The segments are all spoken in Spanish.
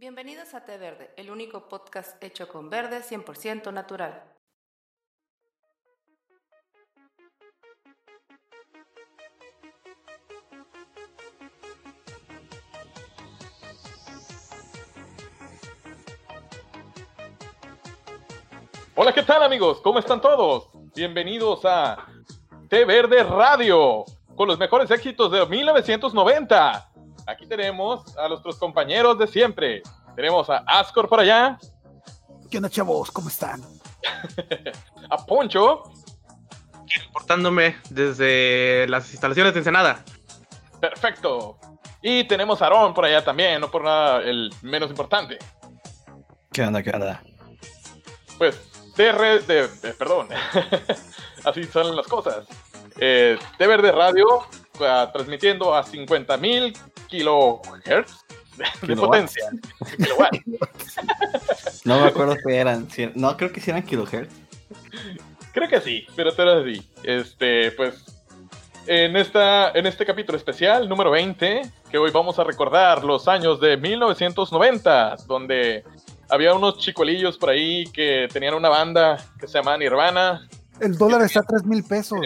Bienvenidos a Té Verde, el único podcast hecho con verde 100% natural. Hola, ¿qué tal amigos? ¿Cómo están todos? Bienvenidos a Té Verde Radio, con los mejores éxitos de 1990. Aquí tenemos a nuestros compañeros de siempre. Tenemos a Ascor por allá, ¿Qué onda, chavos? ¿Cómo están? a Poncho, reportándome desde las instalaciones de Ensenada. perfecto. Y tenemos a Aaron por allá también, no por nada el menos importante. ¿Qué onda? ¿Qué onda? Pues, TR, de, de- perdón, así son las cosas. Eh, Té Verde Radio, ah, transmitiendo a 50.000 kilohertz de, potencia. No me acuerdo qué eran. Si- No, creo que sí eran kilohertz. Creo que sí, pero te lo sí. Este, pues, en, esta, en este capítulo especial, número 20, que hoy vamos a recordar los años de 1990, donde había unos chicolillos por ahí que tenían una banda que se llamaba Nirvana. El dólar está a 3 mil pesos.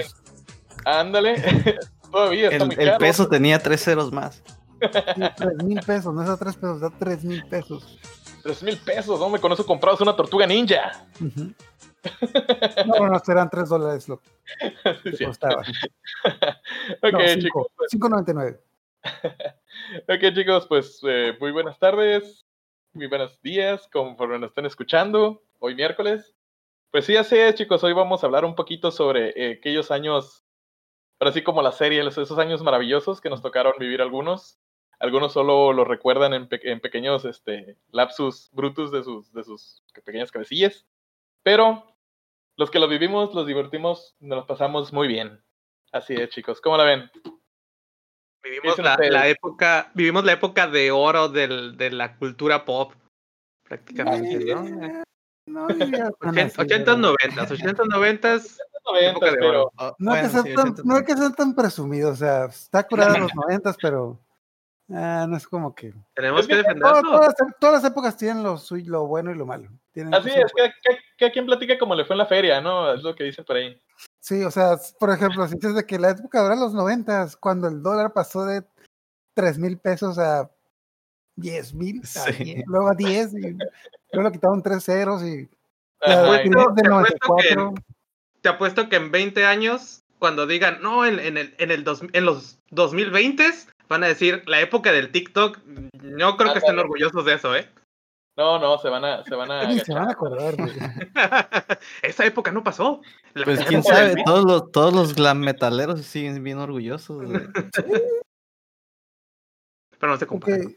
Ándale, todavía está El, muy el peso tenía tres ceros más. 3 mil pesos, no es a 3 pesos, da 3 mil pesos. 3 mil pesos, hombre, con eso comprabas una tortuga ninja. Ujú. No, no, serán 3 dólares lo que Sí. costaba. Ok, No, chicos. 5.99. Ok, chicos, pues eh, muy buenas tardes, muy buenos días, conforme nos estén escuchando, hoy miércoles. Pues sí, así es, chicos, hoy vamos a hablar un poquito sobre eh, aquellos años, ahora sí como la serie, esos años maravillosos que nos tocaron vivir algunos. Algunos solo lo recuerdan en, pe- en pequeños este, lapsus brutus de sus, de sus pequeñas cabecillas. Pero los que lo vivimos, los divertimos, nos los pasamos muy bien. Así es, chicos. ¿Cómo la ven? Vivimos la, la época, vivimos la época de oro del, de la cultura pop, prácticamente, ¿no? No diría tan así, 80, ¿verdad? 90, 80, 90, Noventas, de pero oro. Oh, No hay que ser tan- no hay que ser tan presumido, o sea, está curado en los 90, pero ah, no es como que. tenemos Es que que Todas, defenderlo. todas, todas las épocas tienen lo, bueno y lo malo. Tienen Así es, que, que, que quien platica como le fue en la feria, ¿no? Es lo que dicen por ahí. Sí, o sea, por ejemplo, si dices de que la época de los noventas, cuando el dólar pasó de 3 mil pesos a 10 mil, a Sí. 10, luego a 10, y luego le quitaron 3 ceros y Ajá, la y- final de te apuesto que- 94. Te apuesto que en 20 años, cuando digan, no, en, en el, en, el dos- en los 2020 van a decir la época del TikTok. No creo que estén Ándale. orgullosos de eso, ¿eh? no, no, se van a, se van a se van a acordar, güey. Esa época no pasó. La Pues quién sabe, todos los, todos los glam metaleros siguen bien orgullosos. de- Pero no se compara. Porque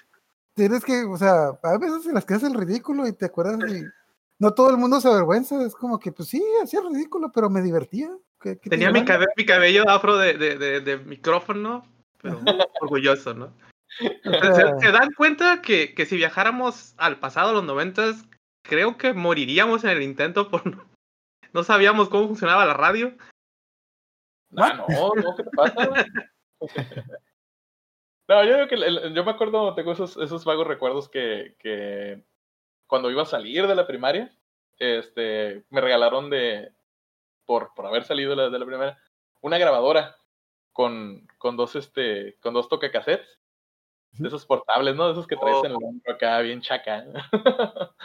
tienes que, o sea, a veces se las quedas el ridículo y te acuerdas y no todo el mundo se avergüenza, es como que, pues sí, hacía ridículo, pero me divertía. ¿Qué- qué Tenía mi, mi cabello afro de, de, de, de micrófono, pero orgulloso, ¿no? ¿Se, dan cuenta que, que si viajáramos al pasado, a los noventas, creo que moriríamos en el intento por no, no sabíamos cómo funcionaba la radio? Ah, no, no, ¿qué te pasa? no, yo digo que el- yo me acuerdo, tengo esos, esos vagos recuerdos que, que cuando iba a salir de la primaria, este, me regalaron de, por, por haber salido de la, de la primaria, una grabadora con, con dos, este, con dos tocacassettes. De esos portables, ¿no? De esos que traes en el hombro acá, bien chaca.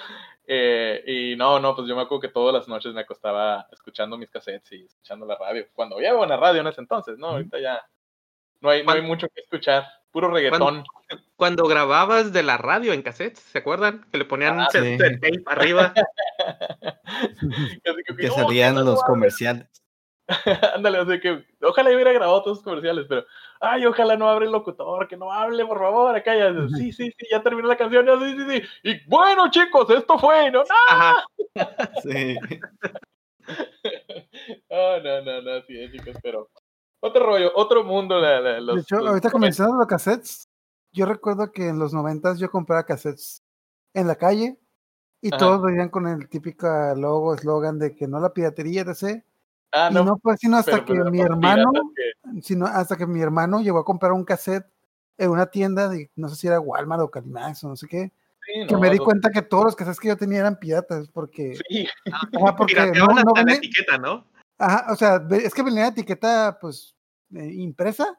Eh, y no, no, pues yo me acuerdo que todas las noches me acostaba escuchando mis cassettes y escuchando la radio. Cuando había buena radio en ese entonces, ¿no? Ahorita ya no hay, no hay ¿Cuándo- mucho que escuchar. Puro reggaetón. Cuando grababas de la radio en cassettes, ¿se acuerdan? Que le ponían Ah, de tape arriba. Que, que "No, salían los comerciales. Ándale, así que ojalá yo hubiera grabado todos los comerciales, pero ay, ojalá no abre el locutor, que no hable, por favor, acá ya, sí, sí, sí, ya terminó la canción, ya, sí, sí, sí. Y bueno, chicos, esto fue, ¿no? Ajá. Sí. No, no, no, no, sí, eh, chicos, pero otro rollo, otro mundo, la, la- los, de hecho, los ahorita mencionas los cassettes, yo recuerdo que en los noventas yo compraba cassettes en la calle y Ajá. todos venían con el típico logo, eslogan de que no la piratería, etc. Ah, y no, no fue sino hasta pero, que pues, mi hermano, que- sino hasta que mi hermano llegó a comprar un cassette en una tienda de, no sé si era Walmart o Calimax o no sé qué, sí, que no, me di no- cuenta que todos los cassettes que yo tenía eran piratas, porque, Sí, ajá, porque no, no la venía- etiqueta, ¿no? ajá, o sea, es que venía la etiqueta, pues, eh, impresa,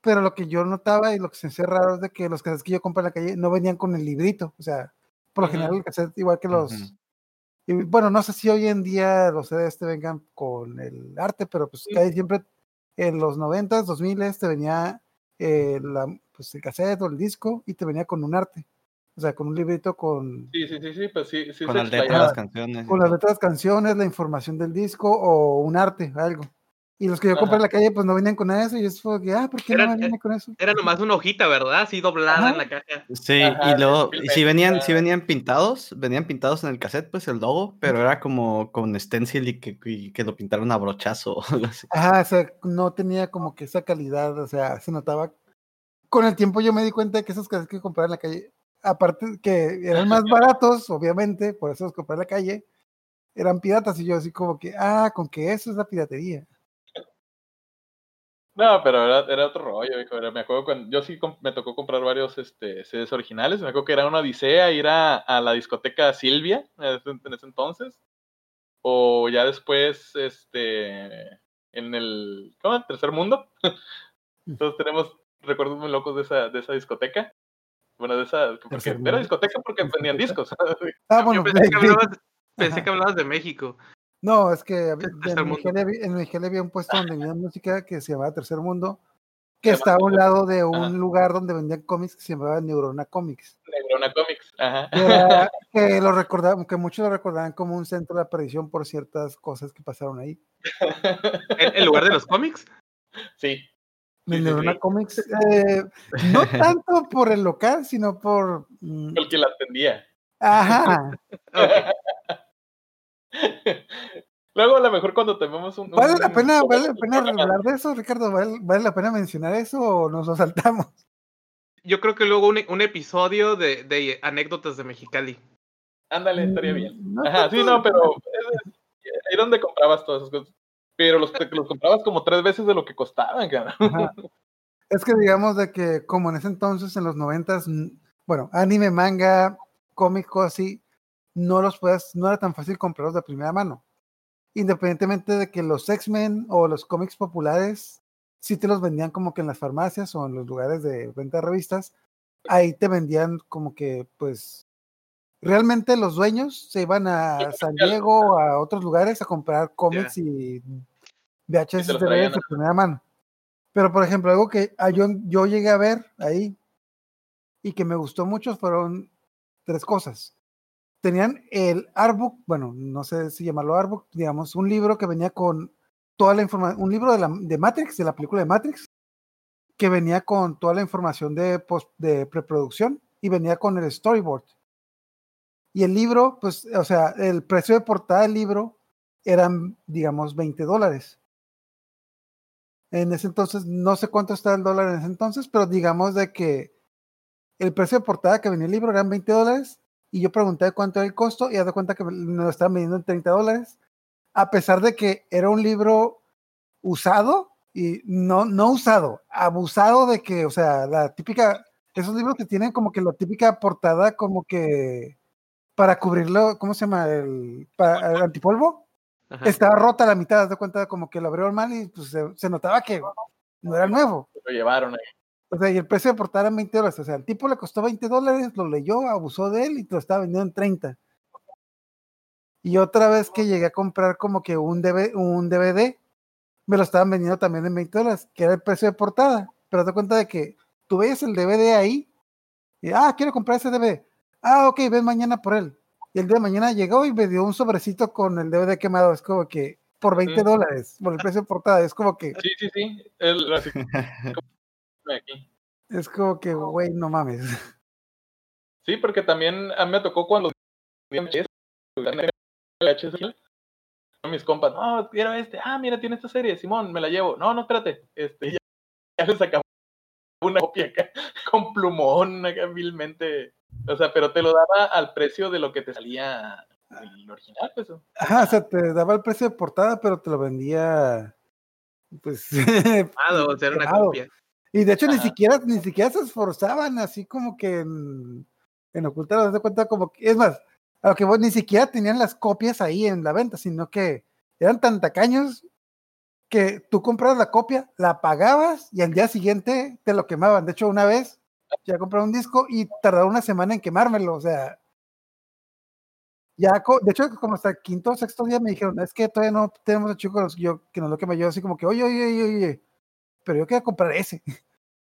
pero lo que yo notaba y lo que se hacía raro es de que los cassettes que yo compré en la calle no venían con el librito, o sea, por lo general el cassette, igual que los. Y bueno, no sé si hoy en día los CDs te vengan con el arte, pero pues Sí. casi siempre en los 90s, 2000 te venía eh, la, pues, el cassette o el disco y te venía con un arte. O sea, con un librito con, sí, sí, sí, sí, pues sí, sí Con las letras de las canciones. con las letras, canciones, la información del disco o un arte, algo. Y los que yo compré en la calle, pues no venían con eso. Y es fue que, ah, ¿por qué Eran- no me viene con eso? Era nomás una hojita, ¿verdad? Así doblada Ajá. en la caja. Sí, Ajá, y luego, y si venían, si venían pintados, venían pintados en el cassette, pues el logo, pero era como con stencil y que, y que lo pintaron a brochazo o algo así. Ajá, o sea, no tenía como que esa calidad, o sea, se notaba. Con el tiempo yo me di cuenta de que esos cassettes que compraba en la calle, aparte que eran más baratos, obviamente, por eso los compré en la calle, eran piratas. Y yo así como que, ah, con que eso es la piratería. No, pero era, era otro rollo, hijo. Era- me acuerdo cuando yo sí me tocó comprar varios este, CDs originales. Me acuerdo que era una odisea ir a, a la discoteca Silvia en ese, en ese entonces. O ya después, este, en el, ¿cómo? Tercer mundo. Entonces tenemos recuerdos muy locos de esa, de esa discoteca. Bueno, de esa, porque era discoteca porque vendían discos. Ah, bueno, Yo pensé que hablabas, pensé que hablabas de México. No, es que en había- en había un puesto donde vendían música que se llamaba Tercer Mundo, que está a un lado de un Ajá. lugar donde vendían cómics que se llamaba Neurona Comics. Negrona Comics. Ajá. que, era- que lo recordaban, que muchos lo recordaban como un centro de aparición por ciertas cosas que pasaron ahí. ¿En, en lugar de los cómics? Sí. Neurona sí. Comics, eh, no tanto por el local, sino por. mm, El que la atendía. ajá. Luego, a lo mejor cuando tenemos un. ¿Vale la un- pena, un- vale la pena hablar de eso, Ricardo? ¿Vale, vale la pena mencionar eso o nos lo saltamos? Yo creo que luego un, un episodio de, de anécdotas de Mexicali. Ándale, estaría Mm, bien. no Ajá, sí, no, pero es- es- ahí donde comprabas todas esas cosas. Pero los, los comprabas como tres veces de lo que costaban, cara. Ajá. Es que digamos de que como en ese entonces, en los noventas, mm, bueno, anime, manga, cómic, cosas así, no los puedes, no era tan fácil comprarlos de primera mano. Independientemente de que los X-Men o los cómics populares sí te los vendían como que en las farmacias o en los lugares de venta de revistas, ahí te vendían como que, pues, realmente los dueños se iban a San Diego o a otros lugares a comprar cómics y VHS de de primera mano. Pero, por ejemplo, algo que ah, yo, yo llegué a ver ahí y que me gustó mucho fueron tres cosas. Tenían el artbook, bueno, no sé si llamarlo artbook, digamos, un libro que venía con toda la información, un libro de, la, de Matrix, de la película de Matrix, que venía con toda la información de, post, de preproducción y venía con el storyboard. Y el libro, pues, o sea, el precio de portada del libro eran, digamos, 20 dólares. En ese entonces, no sé cuánto está el dólar en ese entonces, pero digamos de que el precio de portada que venía el libro eran 20 dólares y yo pregunté cuánto era el costo y haz de cuenta que me lo estaban vendiendo en 30 dólares, a pesar de que era un libro usado y no, no usado, abusado de que, o sea, la típica, esos libros que tienen como que la típica portada como que para cubrirlo, ¿cómo se llama? El, para, el antipolvo Ajá. estaba rota la mitad, haz de cuenta como que lo abrieron mal y pues se, se notaba que no era nuevo. Lo llevaron ahí. O sea, y el precio de portada era 20 dólares. O sea, el tipo le costó 20 dólares, lo leyó, abusó de él y te lo estaba vendiendo en 30. Y otra vez que llegué a comprar como que un DVD, un DVD me lo estaban vendiendo también en 20 dólares, que era el precio de portada. Pero te cuenta de que tú veías el DVD ahí y, ah, quiero comprar ese DVD. Ah, ok, ven mañana por él. Y el día de mañana llegó y me dio un sobrecito con el DVD quemado. Es como que por 20 Ujú. dólares, por el precio de portada. Es como que, Sí, sí, sí. El, así, aquí. es como que, güey, no mames. Sí, porque también a mí me tocó cuando mis compas, no, quiero este, ah, mira, tiene esta serie, Simón, me la llevo. No, no, espérate, este, ya, ya les acabó una copia acá, con plumón, acá vilmente, o sea, pero te lo daba al precio de lo que te salía el original, pues. Ajá, o sea, te daba el precio de portada, pero te lo vendía, pues, Ah, o sea, era una copia. Y de hecho ni siquiera, ni siquiera se esforzaban así como que en, en ocultar, de cuenta como que, es más, a lo que vos ni siquiera tenían las copias ahí en la venta, sino que eran tan tacaños que tú comprabas la copia, la pagabas y al día siguiente te lo quemaban. De hecho, una vez ya compré un disco y tardaba una semana en quemármelo, o sea, ya, de hecho, como hasta el quinto o sexto día me dijeron, es que todavía no tenemos el chico yo, que nos lo quema yo, así como que, oye, oye, oye, oye, pero yo quiero comprar ese.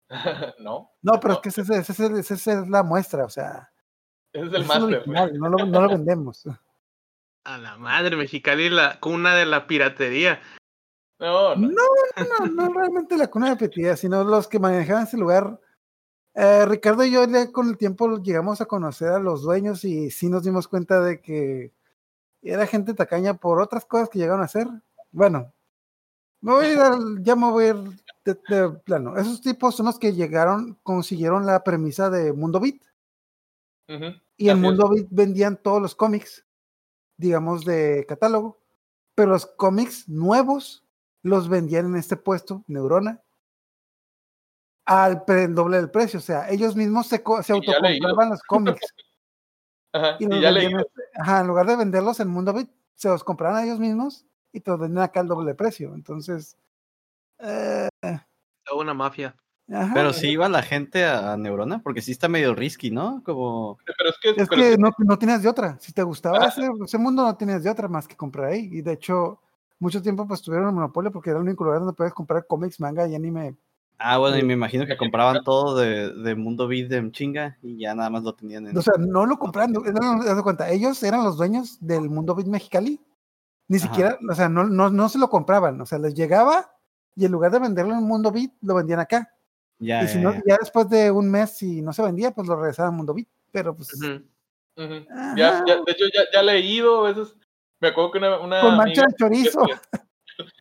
no, No, pero es que ese, ese, ese- ese- esa es la muestra, o sea, ese es ese el es máster. original, no lo, no lo vendemos. A la madre, Mexicali, la cuna de la piratería. No, no. No, no, no realmente la cuna de petilla, sino los que manejaban ese lugar. Eh, Ricardo y yo ya con el tiempo llegamos a conocer a los dueños y sí nos dimos cuenta de que era gente tacaña por otras cosas que llegaron a hacer. Bueno, me voy a ir al- ya me voy a ir de, de plano. Esos tipos son los que llegaron, consiguieron la premisa de Mundo Beat. Ujú, Y en. Mundo Beat vendían todos los cómics, digamos, de catálogo. Pero los cómics nuevos los vendían en este puesto, Neurona, al doble del precio. O sea, ellos mismos se, se autocompraban los cómics. Ajá, y y ya vendían en- ajá, en lugar de venderlos en Mundo Beat, se los compraban a ellos mismos y te los vendían acá al doble de precio. Entonces, eh, Toda una mafia. ajá, Pero sí iba la gente a, a Neurona, porque sí está medio risky, ¿no? Como. Pero es que, Es pero que es que- no, no tienes de otra. Si te gustaba ese, ese mundo, no tienes de otra más que comprar ahí. Y de hecho, mucho tiempo pues tuvieron el monopolio porque era el único lugar donde puedes comprar cómics, manga y anime. Ah, bueno, y me imagino que compraban todo de, de Mundo Beat en chinga y ya nada más lo tenían en. O sea, no lo compraban, no, no, de cuenta, ellos eran los dueños del mundo Beat Mexicali. Ni Ajá. siquiera, o sea, no, no, no se lo compraban. O sea, les llegaba y en lugar de venderlo en Mundo Beat, lo vendían acá. ya, y si ya, no, ya. ya después de un mes, si no se vendía, pues lo regresaban a Mundo Beat. Pero pues. Ya, ya, de hecho, ya, ya he leído a veces. Me acuerdo que una, una con mancha amiga- de chorizo.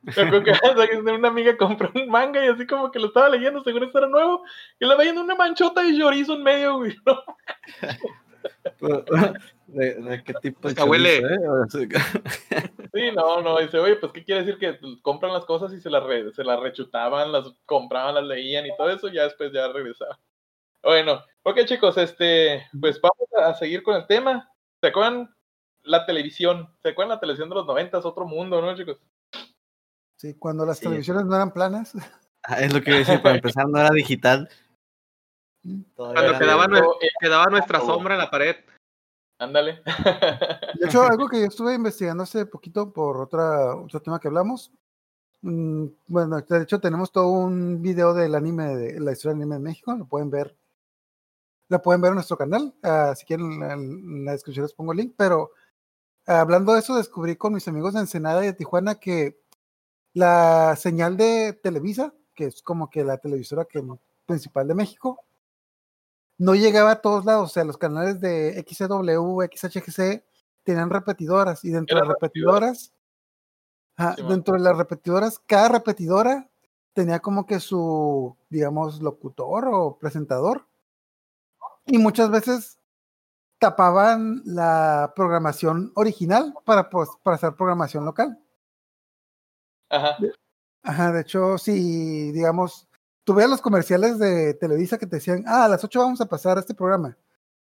Me acuerdo que una amiga compró un manga y así como que lo estaba leyendo, según esto era nuevo, y la veía en una manchota de chorizo en medio, güey. ¿no? ¿De, de qué tipo de huele. chorizo, eh? O sea, Sí, no, no, dice, oye, pues, ¿qué quiere decir? Que pues, compran las cosas y se las, re- se las rechutaban, las compraban, las leían y todo eso, ya después ya regresaban. Bueno, ok, chicos, este, pues vamos a seguir con el tema. ¿Se acuerdan la televisión? ¿Se acuerdan la televisión de los noventas? Otro mundo, ¿no, chicos? Sí, cuando las Sí. televisiones no eran planas. Ah, es lo que iba a decir, para empezar no era digital. Todavía Cuando quedaba, de- nue- quedaba nuestra sombra en la pared. Ándale. De hecho, algo que yo estuve investigando hace poquito por otra, otro tema que hablamos. mm, Bueno, de hecho tenemos todo un video del anime, de la historia del anime en México, lo pueden ver. La pueden ver en nuestro canal. ah, si quieren, en la, en la descripción les pongo el link. Pero ah, hablando de eso, descubrí con mis amigos de Ensenada y de Tijuana que la señal de Televisa, que es como que la televisora que, principal de México, no llegaba a todos lados. O sea, los canales de XCW, XHGC tenían repetidoras y dentro de las repetidoras, ajá, Sí, man. dentro de las repetidoras, cada repetidora tenía como que su, digamos, locutor o presentador. Y muchas veces tapaban la programación original para, pues, para hacer programación local. Ajá. Ajá, de hecho, si, digamos, tú veas los comerciales de Televisa que te decían, ah, a las 8 vamos a pasar este programa.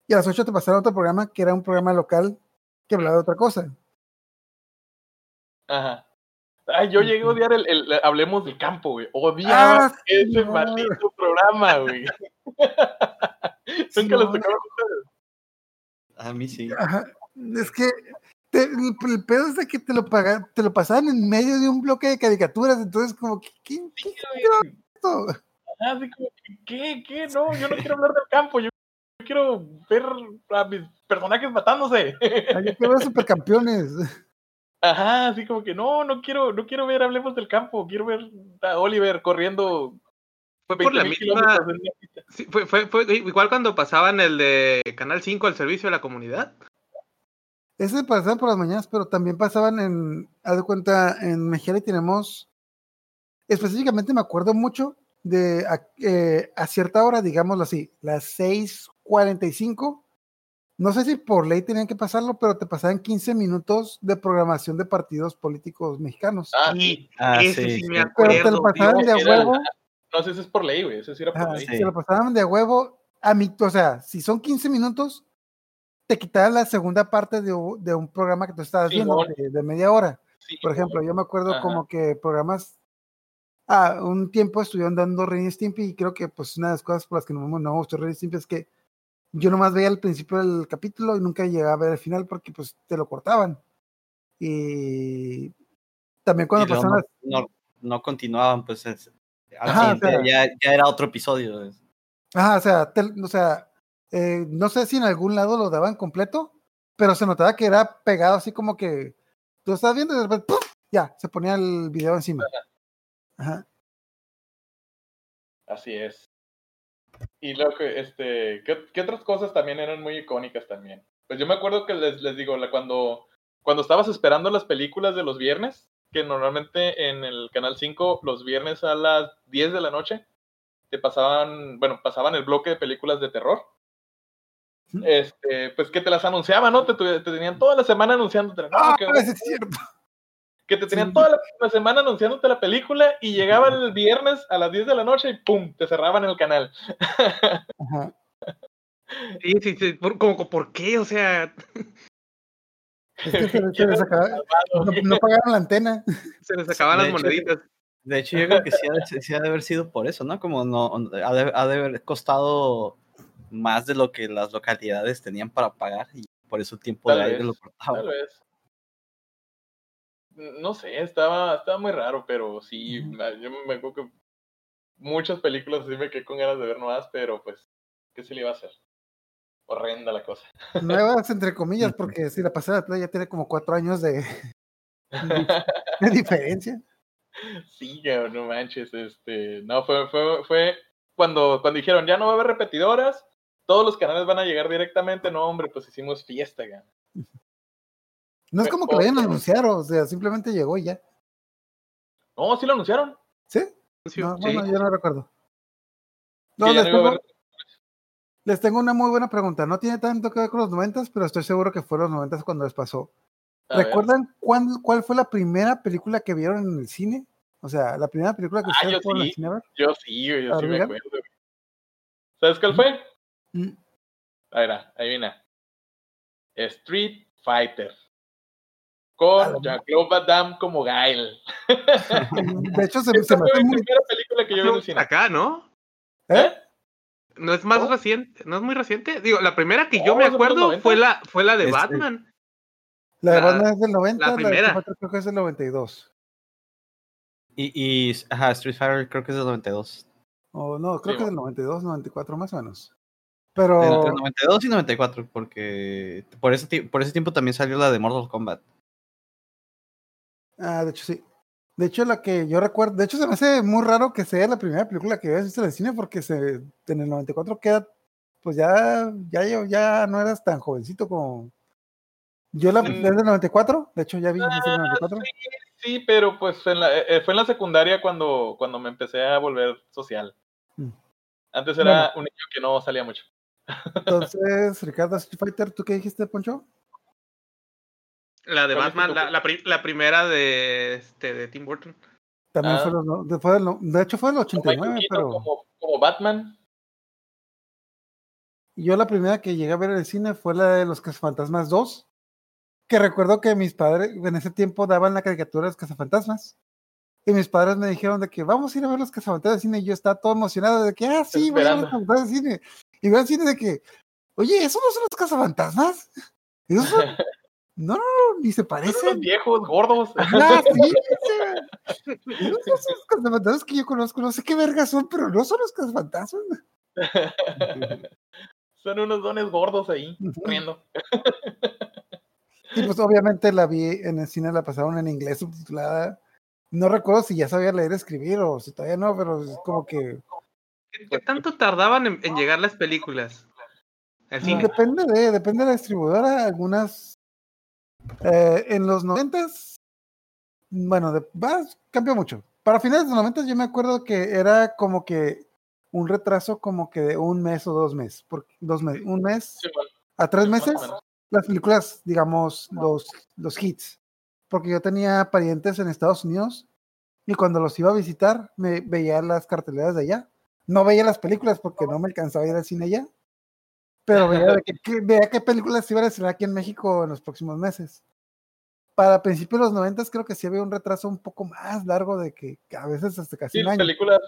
Y a las 8 te pasaron otro programa que era un programa local que hablaba de otra cosa. Ajá. Ay, yo llegué a odiar el, el- Hablemos del campo, güey. Odiaba Ah, ese maldito programa, güey. Nunca les Simón. tocaba. A mí sí. Ajá, Es que te- el, el pedo es de que te lo, paga- te lo pasaban en medio de un bloque de caricaturas, entonces como, ¿qué, qué, qué güey. esto? Ajá, así como, ¿qué? ¿Qué? No, yo no quiero hablar del campo. Yo quiero ver a mis personajes matándose. Ay, yo quiero ver supercampeones. Ajá, así como que no, no quiero, no quiero ver Hablemos del campo. Quiero ver a Oliver corriendo Fue por la 20.000 misma. sí, fue, fue, fue igual cuando pasaban el de Canal 5 al servicio de la comunidad. Ese pasaban por las mañanas, pero también pasaban en, haz de cuenta, en Mexicali tenemos, específicamente me acuerdo mucho de a, eh, a cierta hora, digámoslo así, las 6:45. No sé si por ley tenían que pasarlo, pero te pasaban 15 minutos de programación de partidos políticos mexicanos. Ah, sí. Ah, sí, sí, sí. me pero te acuerdo. lo pasaban de a era- huevo. No sé, ese es por ley, güey. Ese sí era por Ajá, ley. sí. Se lo pasaban de a huevo a mi, o sea, si son 15 minutos, te quitaban la segunda parte de, de un programa que tú estabas viendo de, de media hora. Sí, Por ejemplo, yo me acuerdo Ajá. como que programas, ah, un tiempo estuvieron dando Ren y Stimpy y creo que pues una de las cosas por las que no, me- no me gustó Ren y Stimpy es que yo nomás veía el principio del capítulo y nunca llegaba a ver el final porque pues te lo cortaban. Y también cuando pasaban no, las... no, no continuaban, pues es- al Ajá, o siguiente sea- ya, ya era otro episodio. es- Ajá, o sea, te- o sea eh, no sé si en algún lado lo daban completo, pero se notaba que era pegado así como que tú estás viendo y de repente ¡pum! ya, se ponía el video encima. Ajá. Así es. Y lo que, este, ¿qué, qué otras cosas también eran muy icónicas también? Pues yo me acuerdo que les, les digo, la- cuando, cuando estabas esperando las películas de los viernes, que normalmente en el Canal 5, los viernes a las 10 de la noche, te pasaban, bueno, pasaban el bloque de películas de terror. Este, pues que te las anunciaban, ¿no? Te, te tenían toda la semana anunciándote. ¿no? Ah, que, ese es cierto. Que te tenían toda la, la semana anunciándote la película y llegaba el viernes a las 10 de la noche y ¡pum! te cerraban el canal. Ajá. Sí, sí, sí. Por, como, ¿Por qué? O sea, Es que se, les- se les acaba- no, no pagaron la antena. se les acaban De las hecho, moneditas. De hecho, yo creo que sí ha, de- sí ha de haber sido por eso, ¿no? Como no ha de, ha de haber costado más de lo que las localidades tenían para pagar y por eso el tiempo Tal de aire vez, lo cortaba. Tal vez. No sé, estaba, estaba muy raro, pero sí, yo me acuerdo que muchas películas sí me quedé con ganas de ver más, pero pues, ¿qué se le iba a hacer? Horrenda la cosa. Nuevas, entre comillas, porque si la pasada ya tiene como cuatro años de, de diferencia. Sí, cabrón, no manches, este, no, fue, fue, fue cuando, cuando dijeron, ya no va a haber repetidoras, todos los canales van a llegar directamente, no, hombre, pues hicimos fiesta, cabrón. No es como que lo hayan anunciado, o sea, simplemente llegó y ya. No, sí lo anunciaron. ¿Sí? No, sí. bueno, yo no recuerdo. No, les, no tengo, les tengo una muy buena pregunta. No tiene tanto que ver con los noventas, pero estoy seguro que fue los noventas cuando les pasó. a. ¿Recuerdan cuán- cuál fue la primera película que vieron en el cine? O sea, la primera película que Ah, ustedes fueron al sí. cine a ver. Yo sí, yo sí me acuerdo. ¿Sabes cuál fue? Mm. A ver, ahí viene. Street Fighter. Con la Jean-Claude Van Damme como Gael. De hecho, se, se me fue muy... primera película que yo vi en el cine. Acá, ¿no? ¿Eh? No es más ¿No? reciente, no es muy reciente. Digo, la primera que yo No, me de acuerdo 90. fue la, fue la de Es- es- Batman. La de La- Batman es del 90, la la, de primera. Street Fighter creo que es del 92. Y, y ajá, Street Fighter creo que es del 92. O no, creo Sí, que es del 92, 94 más o menos. Pero... Entre 92 y 94, porque por ese, por ese tiempo también salió la de Mortal Kombat. Ah, de hecho sí. De hecho, la que yo recuerdo, de hecho se me hace muy raro que sea la primera película que hayas visto en el cine porque se, en el 94 queda, pues ya, ya, yo- ya no eras tan jovencito como... Yo la desde el 94, de hecho ya vi desde el Ah, 94. sí, sí, pero pues en la- eh, fue en la secundaria cuando, cuando me empecé a volver social. Mm. Antes era un niño que no salía mucho. Entonces, Ricardo Street Fighter, ¿tú qué dijiste, Poncho? La de ¿Cuál es tu Batman, la, la, pri- la primera de, este, de Tim Burton. También Ah. fue, los no- de, fue hecho fue Michael 89, Keaton pero como, como Batman. yo la primera que llegué a ver en el cine fue la de Los Cazafantasmas 2, que recuerdo que mis padres en ese tiempo daban la caricatura de los Cazafantasmas. Y mis padres me dijeron de que vamos a ir a ver los Cazafantasmas al cine y yo estaba todo emocionado de que, ah, sí, voy a ver los. Cazafantasmas al cine. Y voy al cine de que, oye, ¿esos no son los Cazafantasmas? ¿Esos son? No, no, no, ni se parecen. viejos gordos. Ah, sí, sí. No son los cazafantasmas que yo conozco, no sé qué vergas son, pero no son los cazafantasmas. Son unos dones gordos ahí, Ujú. corriendo. Y pues obviamente la vi en el cine, la pasaron en inglés subtitulada. No recuerdo si ya sabía leer y escribir o si todavía no, pero es como que ¿Qué, qué tanto tardaban en, en llegar las películas? Al cine. depende de, depende de la distribuidora. Algunas eh, en los noventas, bueno, de, va, cambió mucho. Para finales de los noventas yo me acuerdo que era como que un retraso como que de un mes o dos meses, por, dos meses, un mes Sí, bueno, a tres meses. las películas, digamos, los, los hits. Porque yo tenía parientes en Estados Unidos y cuando los iba a visitar me veía las carteleras de allá. No veía las películas porque no me alcanzaba a ir al cine allá. Pero que, que- veía qué películas se iban a estrenar aquí en México en los próximos meses. Para principios de los noventas creo que sí había un retraso un poco más largo de que, que a veces hasta casi Sí, un año. películas,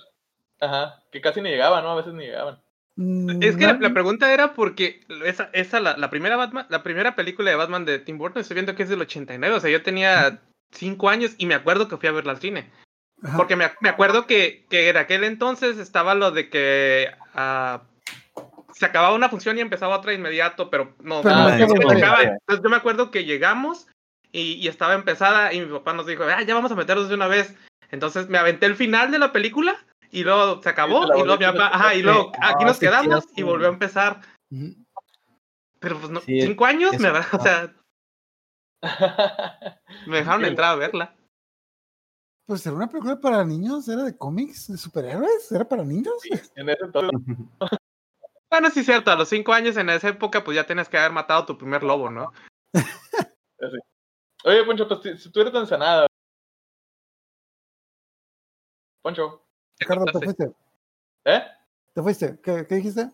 ajá, que casi ni llegaban, ¿no? A veces ni llegaban. Mm, Es que no, la, la pregunta era porque esa, esa la, la primera Batman, la primera película de Batman de Tim Burton, estoy viendo que es del 89, o sea, yo tenía cinco años y me acuerdo que fui a verla al cine. ajá. Porque me, me acuerdo que, que en aquel entonces estaba lo de que ah, se acababa una función y empezaba otra de inmediato, pero no, Pero no, se acaba. Entonces yo me acuerdo que llegamos y, y estaba empezada y mi papá nos dijo, ah, ya vamos a meternos de una vez. Entonces me aventé el final de la película y luego se acabó y luego mi papá, ajá, y luego Ah, aquí nos sí, quedamos y volvió a empezar. Pero pues no, Sí, cinco años, me, o sea, me dejaron entrar a verla. Pues era una película para niños, era de cómics, de superhéroes, era para niños. en ese entonces, Bueno, sí es cierto, a los cinco años en esa época pues ya tenías que haber matado a tu primer lobo, ¿no? Oye, Poncho, pues si, tú eres de Ensenada. Poncho, Ricardo, te contaste. fuiste, ¿eh? te fuiste. ¿Qué, qué dijiste?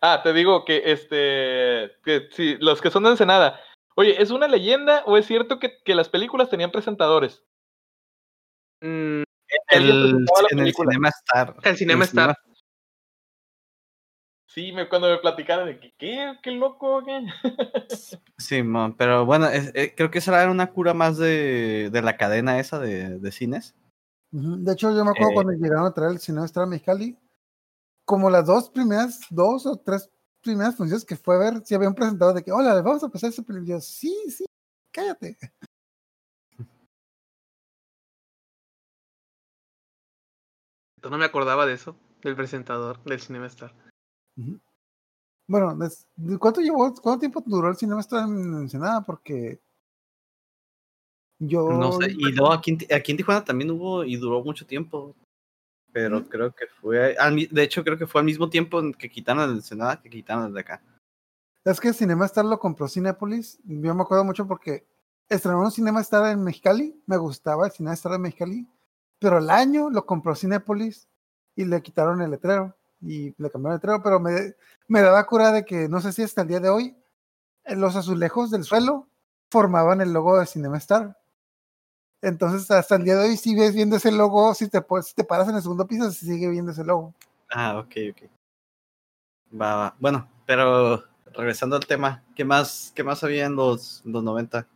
Ah, te digo que este, que si los que son de Ensenada. Oye, ¿es una leyenda o es cierto que, que las películas tenían presentadores? Mm, El, en el. Cinema Star. El Cinema Star. Sí, me, cuando me platicaron de que, ¿qué? ¿Qué loco? ¿Qué? Sí, pero bueno, es- eh, creo que esa era una cura más de, de la cadena esa de, de cines. De hecho, yo me acuerdo Eh. cuando llegaron a traer el Cinema Star a Mexicali, como las dos primeras, dos o tres primeras funciones que fue a ver, si había un presentador de que, hola, les vamos a pasar ese película. Sí, sí, cállate. no me acordaba de eso, del presentador del Cinema Bueno, ¿cuánto llevó, cuánto tiempo duró el Cinema Star en Ensenada? Porque yo... No sé, y luego aquí, en Ti- aquí en Tijuana también hubo y duró mucho tiempo. Pero creo que fue, al de hecho creo que fue al mismo tiempo que quitaron el Senada que quitaron el de acá. Es que Cinema Star lo compró Cinépolis. Yo me acuerdo mucho porque estrenaron Cinema Star en Mexicali. Me gustaba el Cinema Star en Mexicali. Pero al año lo compró Cinépolis y le quitaron el letrero. Y le cambiaron el letrero. Pero me, me daba cura de que no sé si hasta el día de hoy eh, los azulejos del suelo formaban el logo de Cinema Star. Entonces, hasta el día de hoy, si ves viendo ese logo, si te, si te paras en el segundo piso, se sigue viendo ese logo. Ah, ok, ok. Va, va. Bueno, pero regresando al tema, ¿qué más, qué más había en los, los 90?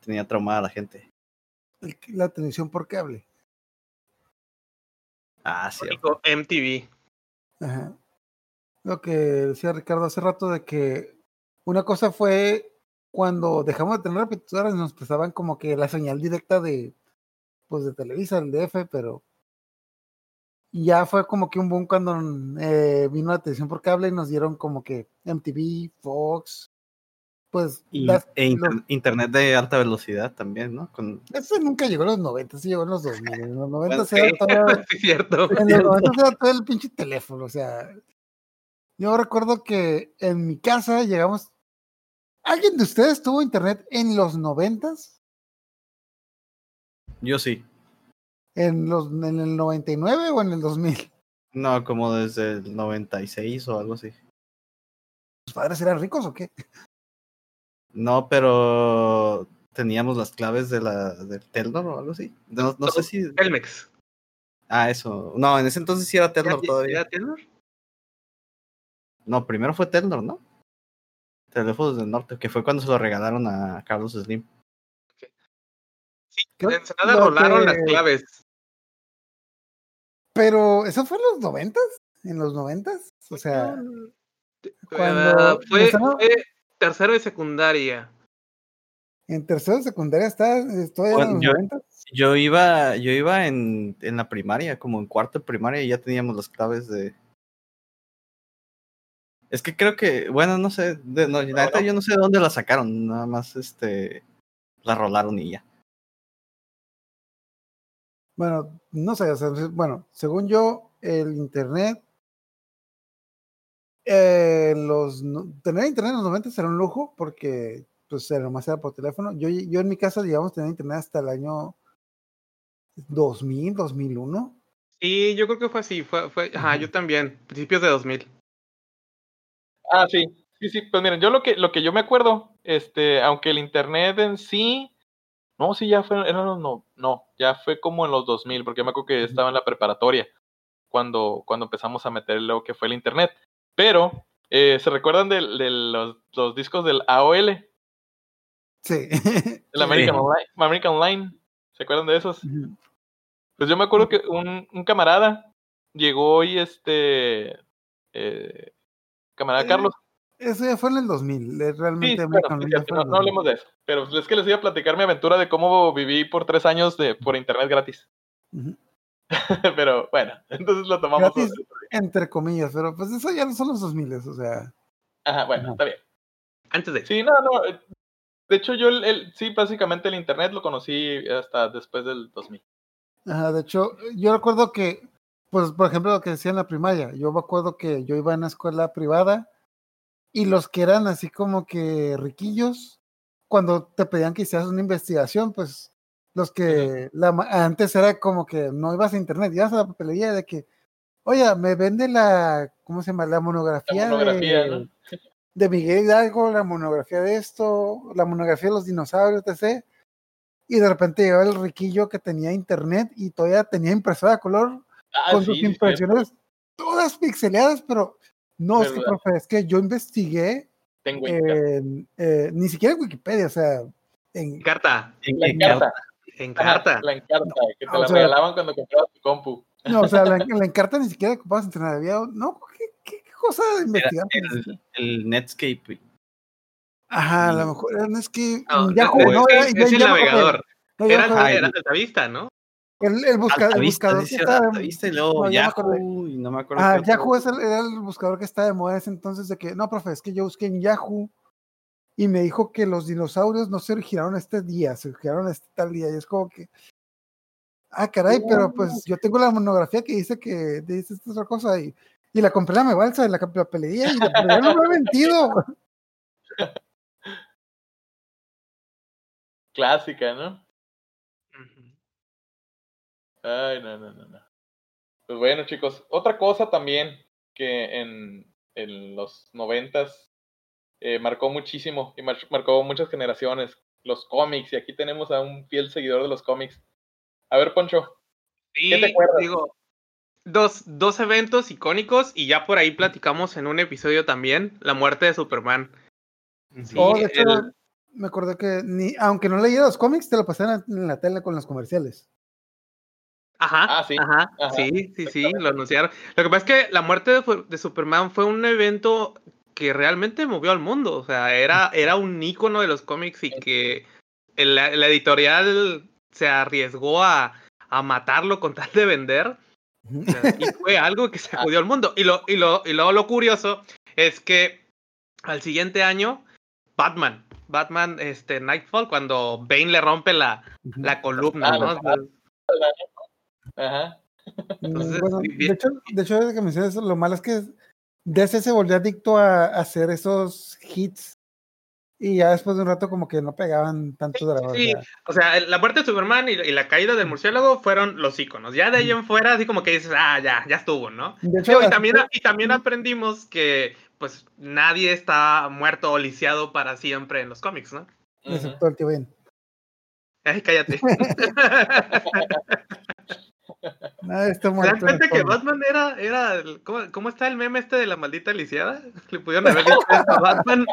Tenía traumada la gente. La televisión por cable. Ah, sí. Dijo MTV. Ajá. Lo que decía Ricardo hace rato de que una cosa fue cuando dejamos de tener repetidoras nos prestaban como que la señal directa de pues de Televisa, el DF, pero ya fue como que un boom cuando eh, vino la televisión por cable y nos dieron como que MTV, Fox, pues Y, las- e inter- los- internet de alta velocidad también, ¿no? Con, eso nunca llegó en los 90, sí llegó en los 2000, en los 90 Bueno, era sí. todavía- Sí, cierto. En los 90 era todo el pinche teléfono, o sea. Yo recuerdo que en mi casa llegamos. ¿Alguien de ustedes tuvo internet en los 90? yo sí. ¿En, los, ¿En el 99 o en el 2000? No, como desde el 96 o algo así. ¿Tus padres eran ricos o qué? No, pero teníamos las claves de la del Telnor o algo así. No, no sé si. Telmex. Ah, eso. No, en ese entonces sí era Telnor ¿Ya- todavía. ya Telnor? No, primero fue Telnor, ¿no? Teléfonos del Norte, que fue cuando se lo regalaron a Carlos Slim. Creo En Ensenada rolaron que- las claves. Pero, ¿eso fue en los 90? ¿En los 90? O sea, cuando Ah, fue, fue tercero de secundaria. en tercero de secundaria está, estoy en los yo- 90. Yo iba, yo iba en, en la primaria, como en cuarto de primaria, y ya teníamos las claves de. Es que creo que, bueno, no sé, de, no, la neta, yo no sé de dónde la sacaron, nada más este la rolaron y ya. Bueno, no sé, o sea, bueno, según yo, el internet, eh, los, no- tener internet en los 90 era un lujo porque pues era nomás era por teléfono. Yo, yo en mi casa, digamos, tenía internet hasta el año 2000, 2001. Sí, yo creo que fue así. Fue, fue, ajá, yo también. Principios de 2000. Ah, sí, sí, sí, pues miren, yo lo que, lo que yo me acuerdo, este, aunque el internet en sí, no, sí, ya fue, los no, no, ya fue como en los 2000, porque yo me acuerdo que estaba en la preparatoria cuando, cuando empezamos a meter lo que fue el internet. Pero, eh, ¿se recuerdan de, de los, los discos del AOL? Sí. El American, Online, American Online. ¿Se acuerdan de esos? Pues yo me acuerdo que un, un camarada llegó y este. Eh, camarada Eh, Carlos. Eso ya fue en el 2000. eh, Sí, Realmente bueno, sí, sí, fue no, en el no 2000. hablemos de eso. Pero es que les iba a platicar mi aventura de cómo viví por tres años de, por internet gratis. Ujú. pero bueno, entonces lo tomamos. Gratis, entre comillas, pero pues eso ya no son los 2000, o sea. Ajá, bueno, está bien. Antes de. Sí, no, no. De hecho, yo, el, el- sí, básicamente el internet lo conocí hasta después del 2000. Ajá, de hecho, yo recuerdo que, pues, por ejemplo, lo que decía en la primaria, yo me acuerdo que yo iba a una escuela privada y los que eran así como que riquillos, cuando te pedían que hicieras una investigación, pues, los que la, antes era como que no ibas a internet, ibas a la papelería de que, oye, me vende la, ¿cómo se llama? La monografía, La monografía, de, ¿no? de Miguel Hidalgo, la monografía de esto, la monografía de los dinosaurios, etc. Y de repente llegaba el riquillo que tenía internet y todavía tenía impresora de color Ah, con sí, sus impresiones todas pixeleadas, pero no, es que, profe, es que yo investigué en, eh, ni siquiera en Wikipedia, o sea, en, Carta. En-. En Ajá, carta. La encarta, que te o la sea- regalaban cuando comprabas tu compu. no, o sea, la, la encarta ni siquiera ocupabas internet, había, no, ¿qué, qué, qué cosa de investigar? el, el Netscape. Ajá, a lo Mm. mejor, era- es que No, Yahoo, es- no, era- es ya- el ya navegador. ya me Era, acordé. era Altavista, ¿no? el, el, busca- el buscador que estaba luego no, ya no me acuerdo. Ah. Yahoo es el- era el buscador que estaba de moda ese entonces de que, no, profe, es que yo busqué en Yahoo y me dijo que los dinosaurios no se originaron este día, se originaron este tal día. Y es como que, ah, caray, pero pues yo tengo la monografía que dice que dice esta otra cosa y, y la compré en la balsa de la papelería y la no me ha mentido. Clásica, ¿no? Ay, no, no, no, no. Pues bueno, chicos, otra cosa también que en, en los noventas eh, marcó muchísimo y mar- marcó muchas generaciones, los cómics, y aquí tenemos a un fiel seguidor de los cómics. A ver, Poncho, Sí, ¿Qué te acuerdas? digo, dos, dos eventos icónicos y ya por ahí platicamos en un episodio también, la muerte de Superman. Sí, Oh, de hecho, el- me acordé que ni, aunque no leía los cómics, te lo pasé en la, tele con los comerciales. Ajá, Ah, sí. ajá, Ajá, sí, sí, sí, lo anunciaron. Lo que pasa es que la muerte de Superman fue un evento que realmente movió al mundo, o sea, era, era un ícono de los cómics y que la, la editorial se arriesgó a, a matarlo con tal de vender. o sea, y fue algo que sacudió al mundo. Y, lo, y, lo, y luego lo curioso es que al siguiente año, Batman, Batman, este, Nightfall, cuando Bane le rompe la, la columna, Ah, ¿no? Ajá. Entonces, bueno, sí, de hecho, de hecho, desde que mencionas eso, lo malo es que DC se volvió adicto a, a hacer esos hits y ya después de un rato como que no pegaban tanto Sí, verdad. o sea, el- la muerte de Superman y, y la caída del murciélago fueron los iconos. Ya de ahí en fuera, así como que dices, ah, ya, ya estuvo, ¿no? De hecho, y, también, fue- y también aprendimos que, pues, nadie está muerto o lisiado para siempre en los cómics, ¿no? Excepto el tío Ben. Ay, cállate. Nadie está ¿Se dan muerto cuenta que. Batman era, era ¿cómo, cómo está el meme este de la maldita lisiada? Le pudieron haber dicho a Batman.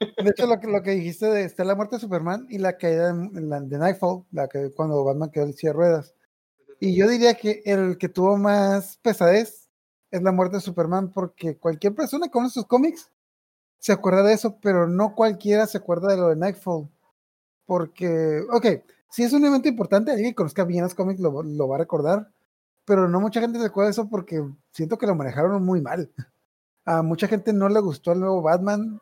De hecho, lo que, lo que dijiste de está la muerte de Superman y la caída de, la- de Nightfall, la que cuando Batman quedó en silla de ruedas. Y yo diría que el que tuvo más pesadez es la muerte de Superman, porque cualquier persona que conoce sus cómics se acuerda de eso, pero no cualquiera se acuerda de lo de Nightfall. Porque, ok, si es un evento importante, alguien que conozca bien los cómics lo, lo va a recordar, pero no mucha gente se acuerda de eso porque siento que lo manejaron muy mal. A mucha gente no le gustó el nuevo Batman,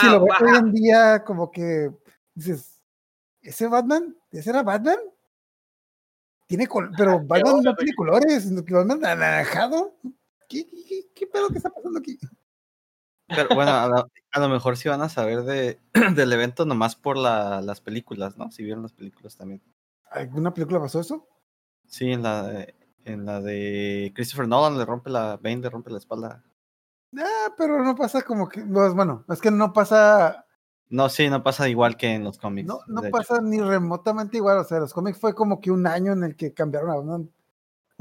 si Ah, lo ves ajá. hoy en día, como que dices, ¿ese Batman? ¿Ese era Batman? Tiene col pero Batman no tiene colores, Batman anaranjado. ¿Qué, qué, qué, qué pedo que está pasando aquí? Pero bueno, a lo, a lo mejor sí van a saber de, del evento nomás por la, las películas, ¿no? Si vieron las películas también. ¿Alguna película pasó eso? Sí, en la de, en la de Christopher Nolan le rompe la Bane le rompe la espalda Ah, pero no pasa como que, bueno, es que no pasa, No, sí, no pasa igual que en los cómics. no, no hecho. pasa ni remotamente igual, o sea, los cómics fue como que un año en el que cambiaron a.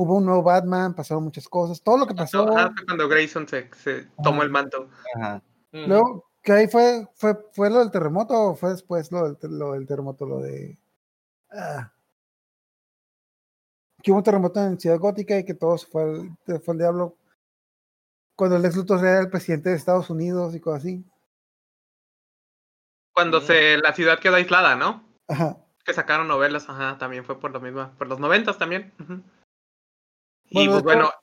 Hubo un nuevo Batman, pasaron muchas cosas, todo lo que pasó. Ajá, fue cuando Grayson se, se tomó el manto. Ajá. Luego, que ahí fue, fue, fue lo del terremoto o fue después lo del, te- lo del terremoto, lo de. ah, que hubo un terremoto en Ciudad Gótica y que todo se fue al, fue al diablo. Cuando el ex Luthor era el presidente de Estados Unidos y cosas así. Cuando se, la ciudad quedó aislada, ¿no? Ajá. Que sacaron novelas, ajá, también fue por lo mismo, por los noventas también. Y Bueno, de pues bueno, hecho-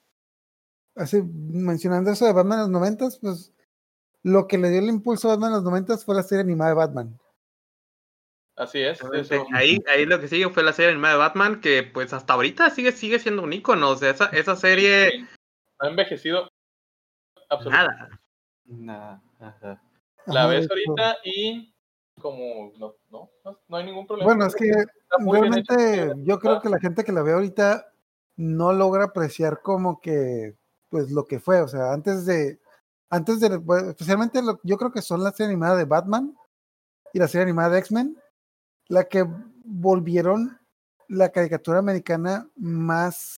Así, mencionando eso de Batman en los noventas, pues lo que le dio el impulso a Batman en los noventas fue la serie animada de Batman. Así es. Eso. Ahí, ahí lo que sigue fue la serie animada de Batman, que pues hasta ahorita sigue, sigue siendo un icono. O sea, esa, esa serie, Ha envejecido absolutamente. nada. Nah, ajá. La Ajá, ves ahorita y como no, no, no, hay ningún problema. Bueno, es que hecho. realmente yo creo que la gente que la ve ahorita no logra apreciar como que pues lo que fue, o sea, antes de antes de bueno, especialmente lo- yo creo que son la serie animada de Batman y la serie animada de X-Men la que volvieron la caricatura americana más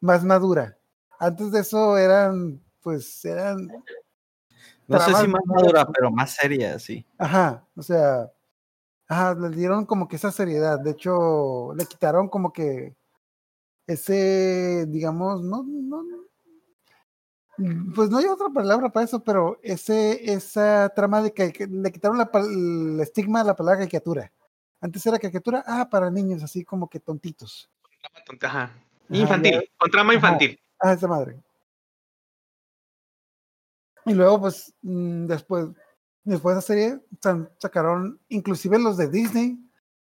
más madura. Antes de eso eran pues eran No sé si más madura, pero más seria, sí. Ajá, o sea, ajá, le dieron como que esa seriedad. De hecho, le quitaron como que ese, digamos, no, no, mm, pues no hay otra palabra para eso, pero ese, esa trama de que, que le quitaron la, el estigma a la palabra caricatura. Antes era caricatura, ah, para niños, así como que tontitos. Ajá. Infantil, con trama infantil. Ah, esa madre. Y luego, pues, mm, después, después de esa serie, sacaron, inclusive los de Disney,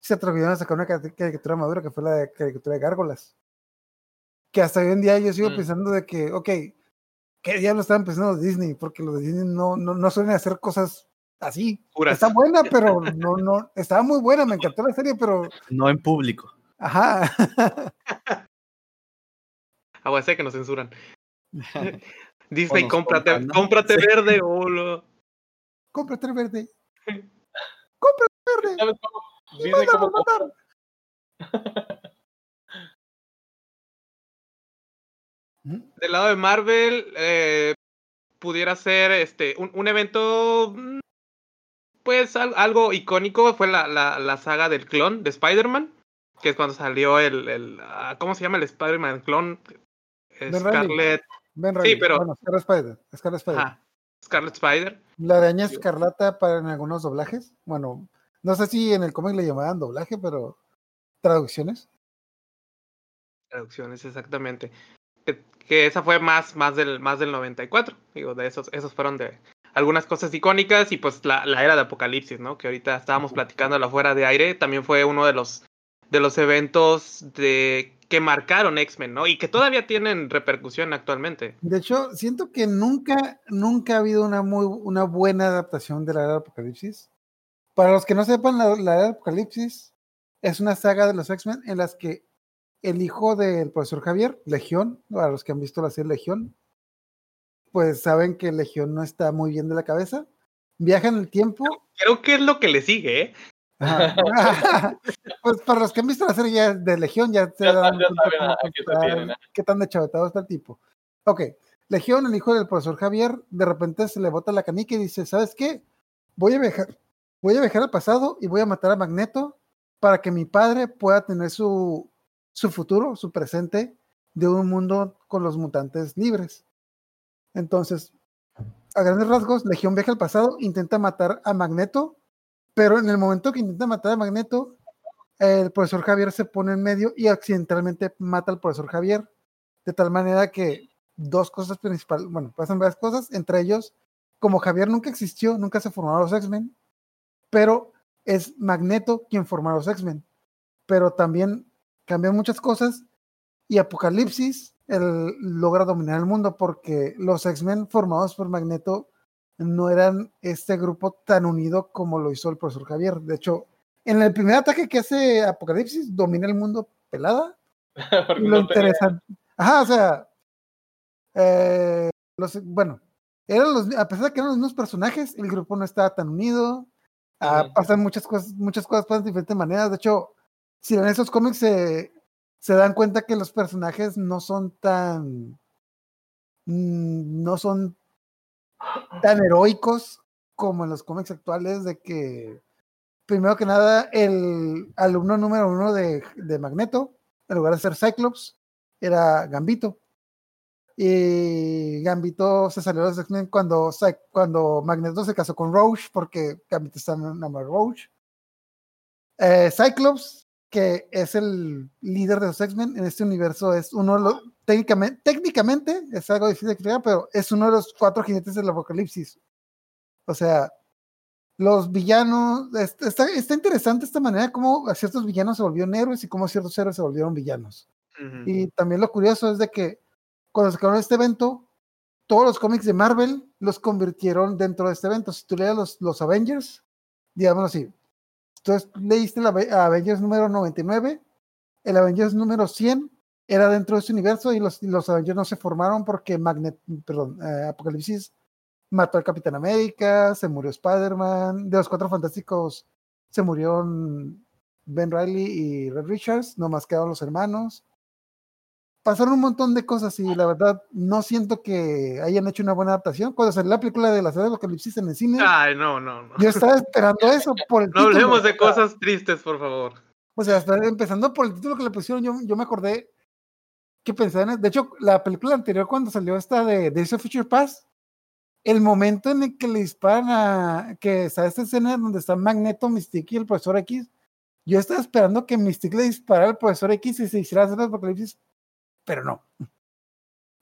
se atrevieron a sacar una cari- caricatura madura que fue la de caricatura de Gárgolas. Que hasta hoy en día yo sigo Mm. pensando de que, ok, ¿qué diablos estaban pensando los de Disney? Porque los de Disney no, no, no suelen hacer cosas así. Puras. Está buena, pero no, no, estaba muy buena, me encantó la serie, pero, No en público. ajá. Agua sé que nos censuran. Disney, nos cómprate, compran, ¿no? cómprate verde, bolo. Cómprate el verde. Cómprate verde. ¿Sabes cómo? Disney Mándanos Del lado de Marvel, eh, pudiera ser este un, un evento, mm, pues al- algo icónico, fue la, la, la saga del clon de Spider-Man, que es cuando salió el, el ah, ¿cómo se llama el Spider-Man clon? Ben Reilly. Scarlet, Ben Sí, pero- Bueno, Scarlet Spider. Scarlet Spider. ajá, Scarlet Spider. La araña escarlata para en algunos doblajes. Bueno, no sé si en el cómic le llamaban doblaje, pero traducciones. Traducciones, exactamente. Que, esa fue más, más, del, más del 94. Digo, de esos, esos fueron de algunas cosas icónicas y pues la, la era de Apocalipsis, ¿no? Que ahorita estábamos platicando afuera de aire. También fue uno de los, de los eventos de, que marcaron X-Men, ¿no? Y que todavía tienen repercusión actualmente. De hecho, siento que nunca, nunca ha habido una muy una buena adaptación de la era del Apocalipsis. Para los que no sepan, la, la era del Apocalipsis es una saga de los X-Men en las que el hijo del profesor Javier, Legión, para los que han visto la serie Legión, pues saben que Legión no está muy bien de la cabeza. Viaja en el tiempo Creo que es lo que le sigue, ¿eh? Ajá. pues para los que han visto la serie ya de Legión, ya se Ya dan qué ¿eh? tan deschavetado está el tipo. Ok, Legión, el hijo del profesor Javier, de repente se le bota la canica y dice, ¿sabes qué? Voy a viajar, voy a viajar al pasado y voy a matar a Magneto para que mi padre pueda tener su, su futuro, su presente de un mundo con los mutantes libres. Entonces, a grandes rasgos, Legión viaja al pasado, intenta matar a Magneto, pero en el momento que intenta matar a Magneto, el profesor Javier se pone en medio y accidentalmente mata al profesor Javier, de tal manera que dos cosas principales, bueno, pasan varias cosas, entre ellos, como Javier nunca existió, nunca se formaron los X-Men, pero es Magneto quien formó a los X-Men, pero también cambian muchas cosas y Apocalipsis él logra dominar el mundo porque los X-Men formados por Magneto no eran este grupo tan unido como lo hizo el profesor Javier. De hecho, en el primer ataque que hace Apocalipsis, domina el mundo pelada. Lo no interesante. Ajá, o sea. eh, los- bueno, eran los, a pesar de que eran los mismos personajes, el grupo no estaba tan unido. ah, pasan muchas cosas, muchas cosas pasan de diferentes maneras. De hecho, si en esos cómics se, se dan cuenta que los personajes no son tan. mm, no son tan heroicos como en los cómics actuales, de que primero que nada, el alumno número uno de, de Magneto, en lugar de ser Cyclops, era Gambito. Y Gambito se salió de los X-Men cuando, cuando Magneto se casó con Roche, porque Gambito está enamorado de Roche. Eh, Cyclops, que es el líder de los X-Men en este universo, es uno de los. Técnicamente, técnicamente es algo difícil de explicar, pero es uno de los cuatro jinetes del apocalipsis. O sea, los villanos. es- Está, está interesante esta manera como ciertos villanos se volvieron héroes y cómo ciertos héroes se volvieron villanos. Y también lo curioso es de que cuando se acabó este evento, todos los cómics de Marvel los convirtieron dentro de este evento. Si tú lees los, los Avengers, digámoslo así, entonces leíste Ave- Avengers número 99, el Avengers número 100 era dentro de este universo y los, los Avengers no se formaron porque Magnet, perdón, eh, Apocalipsis mató al Capitán América, se murió Spider-Man, de los Cuatro Fantásticos se murieron Ben Riley y Red Richards, nomás quedaron los hermanos. Pasaron un montón de cosas y la verdad no siento que hayan hecho una buena adaptación. Cuando salió la película de la serie de Apocalipsis en el cine, Ay, no, no, no. yo estaba esperando eso por el No hablemos de cosas tristes, por favor. O sea, hasta empezando por el título que le pusieron, yo, yo me acordé que pensaba en. De hecho, la película anterior, cuando salió esta de Days of Future Past, el momento en el que le disparan a. que está esta escena donde está Magneto, Mystique y el profesor X. Yo estaba esperando que Mystique le disparara al profesor X y se hiciera hacer el apocalipsis, pero no.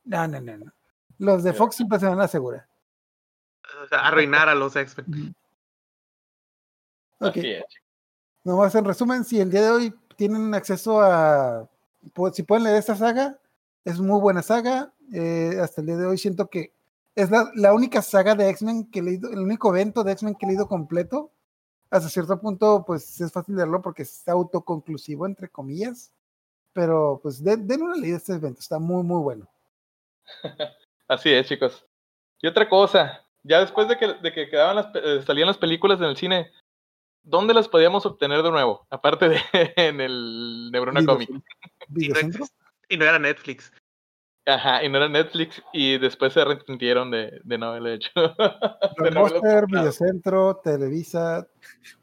No, no, no, no. Los de Fox siempre se van a la segura. O sea, arruinar a los X-Men. Ok. Nomás en resumen, si el día de hoy tienen acceso a, si pueden leer esta saga, es muy buena saga. eh, hasta el día de hoy siento que es la, la única saga de X-Men que he leído, el único evento de X-Men que he leído completo. Hasta cierto punto, pues es fácil leerlo porque es autoconclusivo, entre comillas. Pero pues den, den una leída a este evento, está muy, muy bueno. Así es, chicos. Y otra cosa, ya después de que, de que quedaban las, pe- eh, salían las películas en el cine, ¿dónde las podíamos obtener de nuevo? Aparte de en el Neurona Comic. Y no, y era Netflix. Ajá, y no era Netflix, y después se arrepintieron de, de no haberlo hecho. De no haberlo Blockbuster. Videocentro, Televisa.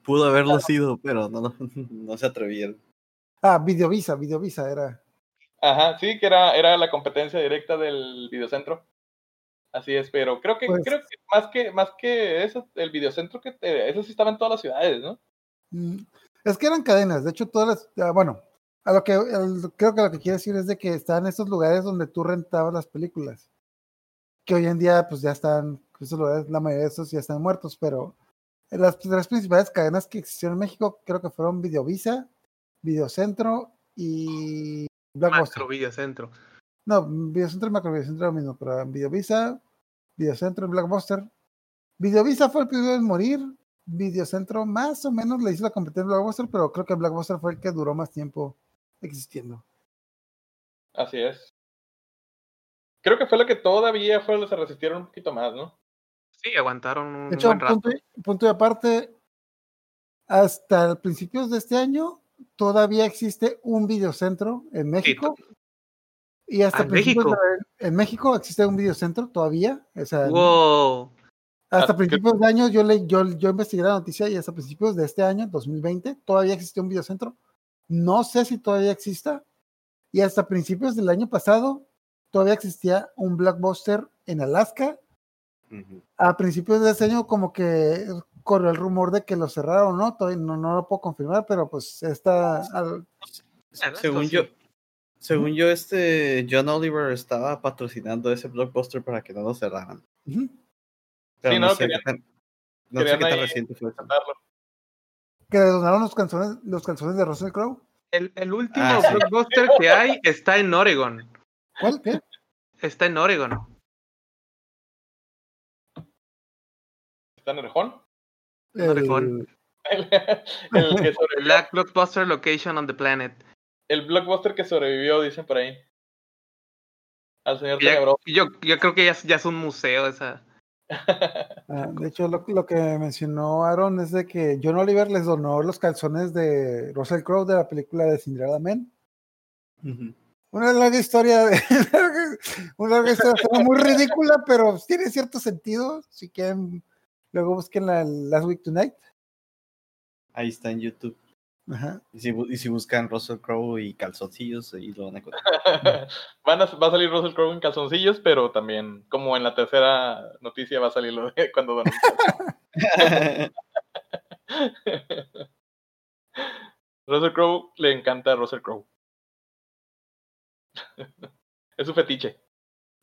Pudo haberlo sido, pero no, no, no se atrevieron. Ah, Videovisa, Videovisa era. Ajá, sí, que era, era la competencia directa del videocentro. Así es, pero creo que, Pues- creo que más que, más que eso, el videocentro que eh, eso sí estaba en todas las ciudades, ¿no? Mm, Es que eran cadenas, de hecho todas las, ah, bueno, a lo que el- creo que lo que quiere decir es de que estaban estos lugares donde tú rentabas las películas, que hoy en día pues ya están, esos lugares, la mayoría de estos ya están muertos, pero las tres principales cadenas que existieron en México creo que fueron Videovisa, Videocentro y Blockbuster. Macro Videocentro. No, Videocentro y Macro Videocentro es lo mismo, pero Videovisa, Videocentro y Blockbuster. Videovisa fue el primero en morir. Videocentro más o menos le hizo la competencia a Blockbuster, pero creo que Blockbuster fue el que duró más tiempo existiendo. Así es. Creo que fue lo que todavía fue, se resistieron un poquito más, ¿no? Sí, aguantaron un De hecho, buen rato. punto y, punto y aparte, hasta principios de este año todavía existe un videocentro en México. Y hasta ¿en principios México? de- en México existe un videocentro todavía. O sea, Wow. Hasta Ah, principios de año yo, le, yo, yo investigué la noticia y hasta principios de este año, 2020, todavía existía un videocentro. No sé si todavía exista. Y hasta principios del año pasado todavía existía un blockbuster en Alaska. A principios de este año como que corrió el rumor de que lo cerraron, ¿no? Todavía no, no lo puedo confirmar, pero pues está... al- Según yo, según yo, este John Oliver estaba patrocinando ese blockbuster para que no lo cerraran. Ujú. Pero Sí, no, no, sé querían- qué tan, no sé querían qué tan ahí reciente fue. Que le donaron los canciones, los canciones de Russell Crowe. El, el último Ah, sí. blockbuster que hay está en Oregon. ¿Cuál? ¿Qué? Está en Oregon. ¿Está en El- Orejón. El, el que sobrevivió, Black Blockbuster Location on the Planet. el blockbuster que sobrevivió, dicen por ahí. Al señor Ya- yo, yo creo que ya, es- ya es un museo esa. Ah, de hecho, lo, lo que mencionó Aaron es de que John Oliver les donó los calzones de Russell Crowe de la película de Cinderella. Ujú. Una larga historia, de- una larga historia muy ridícula, pero tiene cierto sentido. Si quieren, luego busquen la Last Week Tonight. Ahí está en YouTube. Ajá. Y si, y si buscan Russell Crowe y calzoncillos, ahí lo van a encontrar. Van a, va a salir Russell Crowe en calzoncillos, pero también, como en la tercera noticia, va a salir lo de cuando Donald Russell Crowe le encanta a Russell Crowe. es su fetiche.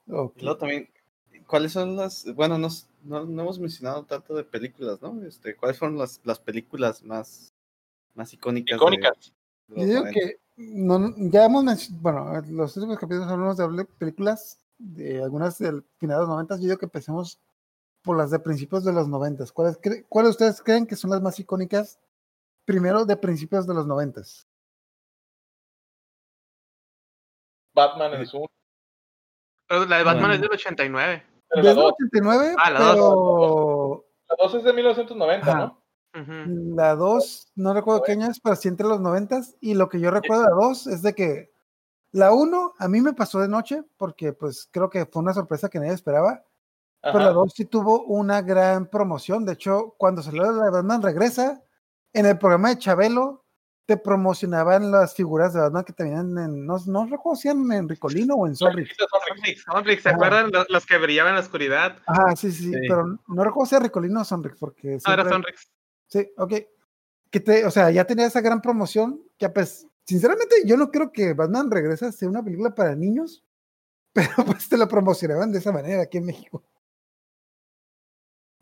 Ok. Y luego también, ¿cuáles son las, bueno, no, no, no hemos mencionado tanto de películas, ¿no? Este, ¿Cuáles fueron las, las películas más, más icónicas? Icónicas. de Yo digo 90? que no, ya hemos mencionado, bueno, los últimos capítulos hablamos de películas, de algunas del final de los 90. Yo digo que empecemos por las de principios de los 90. ¿Cuáles, cre- ¿Cuáles ustedes creen que son las más icónicas? Primero de principios de los 90. Batman en su Pero La de Batman Bueno. es del 89. Pero la Desde 2 89, Ah, la pero la dos es de 1990, Ajá. ¿no? La 2, no recuerdo qué año es, pero sí entre los 90. Y lo que yo recuerdo de la 2 es de que la 1 a mí me pasó de noche, porque pues creo que fue una sorpresa que nadie esperaba. Pero la Ajá. 2 sí tuvo una gran promoción. De hecho, cuando salió la Batman Regresa, en el programa de Chabelo, te promocionaban las figuras de Batman que te venían en, no, no recuerdo si eran en Ricolino o en Sonrix. Sonrix, Sonrix, ¿se acuerdan? Los, los que brillaban en la oscuridad. Ah, sí, sí, pero no recuerdo si era Ricolino o Sonrix, porque No, era siempre- Sonrix. Sí, ok. Que te, o sea, ya tenía esa gran promoción que pues, sinceramente yo no creo que Batman Regresa sea una película para niños, pero pues te la promocionaban de esa manera aquí en México.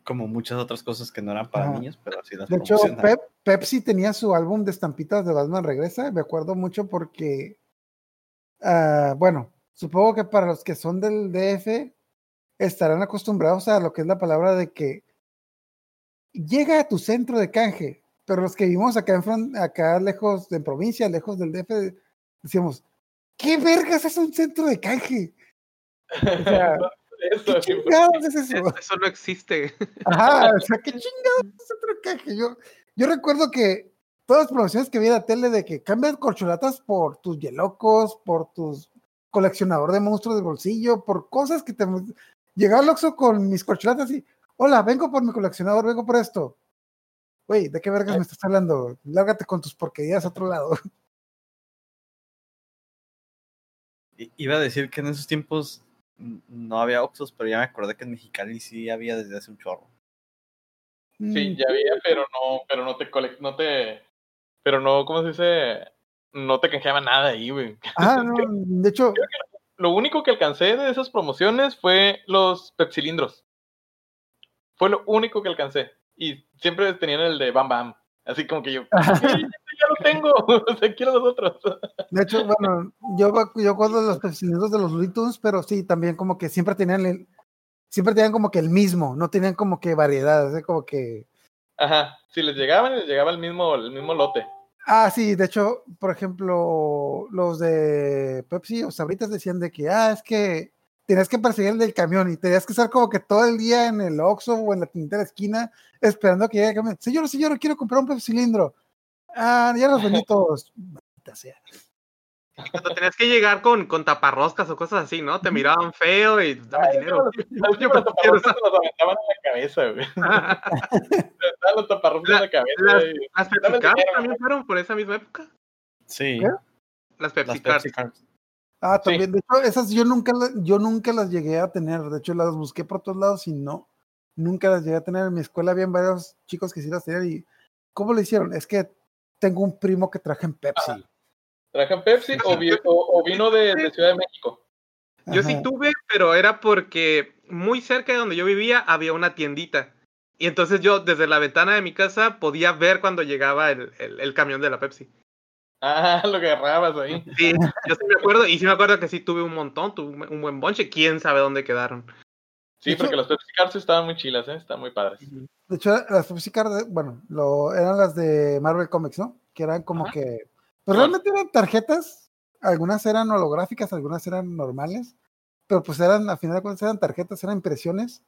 Como muchas otras cosas que no eran para Ajá. niños, pero así las De hecho. Pep- Pepsi tenía su álbum de estampitas de Batman Regresa. Me acuerdo mucho porque, ah, bueno, supongo que para los que son del DF estarán acostumbrados a lo que es la palabra de que llega a tu centro de canje. Pero los que vivimos acá, en, fron- acá lejos de provincia, lejos del DF, decíamos, ¿qué vergas es un centro de canje? O sea, Eso, ¿qué sí, chingados es eso? Es- Eso no existe. Ajá, o sea, qué chingados es otro caje. Yo, yo recuerdo que todas las promociones que vi en la tele de que cambias corcholatas por tus yelocos, por tus coleccionador de monstruos de bolsillo, por cosas que te. Llegaba al Oxxo con mis corcholatas y, hola, vengo por mi coleccionador, vengo por esto. Güey, ¿de qué vergas me estás hablando? Lárgate con tus porquerías a otro lado. Iba a decir que en esos tiempos no había Oxxos, pero ya me acordé que en Mexicali sí había desde hace un chorro. Sí, Mm, ya había, pero no, pero no te no te, pero no, ¿cómo se dice? No te canjeaba nada ahí, güey. Ah, no, de hecho, Lo único que alcancé de esas promociones fue los pepsilindros. Fue lo único que alcancé. Y siempre tenían el de Bam Bam. Así como que yo, "Sí, ya lo tengo, o sea, quiero los otros. De hecho, bueno, yo, yo los pepsilindros de los Looney Tunes, pero sí, también como que siempre tenían el, siempre tenían como que el mismo, no tenían como que variedad, así como que, Ajá, si les llegaban, les llegaba el mismo, el mismo lote. ah, sí, de hecho, por ejemplo, los de Pepsi o Sabritas decían de que, ah, es que tenías que perseguir el del camión y tenías que estar como que todo el día en el Oxxo o en la tienda de la esquina esperando a que llegue el camión. Señor, señor, quiero comprar un pepsilindro. Ah, ya los vendí todos. Maldita sea. Cuando tenías que llegar con, con taparroscas o cosas así, ¿no? Te miraban feo y dame dinero. Los Yo prefiero taparroscas se los aventaban en la cabeza, güey. Los taparroscas en la cabeza. las- Las Pepsi también fueron por esa misma época. Sí, ¿Qué? Las Pepsi las Cards. Pepsi Cards. Ah, Sí. también, de hecho, esas yo nunca, yo nunca las llegué a tener. De hecho, las busqué por todos lados y no, nunca las llegué a tener. En mi escuela habían varios chicos que sí las tenían y ¿cómo lo hicieron? Es que tengo un primo que traje en Pepsi. ¿Trajan Pepsi o, vi- o- o vino de, de Ciudad de México? Yo sí tuve, pero era porque muy cerca de donde yo vivía había una tiendita. Y entonces yo desde la ventana de mi casa podía ver cuando llegaba el, el- el camión de la Pepsi. Ah, lo que agarrabas ahí. Sí, yo sí me acuerdo, y sí me acuerdo que sí tuve un montón, tuve un, buen bonche, quién sabe dónde quedaron. Sí, De hecho- porque las Pepsi Cards estaban muy chilas, ¿eh? Están muy padres. De hecho, las Pepsi Card, bueno, lo, eran las de Marvel Comics, ¿no? Que eran como Ajá. que, pues realmente eran tarjetas, algunas eran holográficas, algunas eran normales, pero pues eran, a final de cuentas eran tarjetas, eran impresiones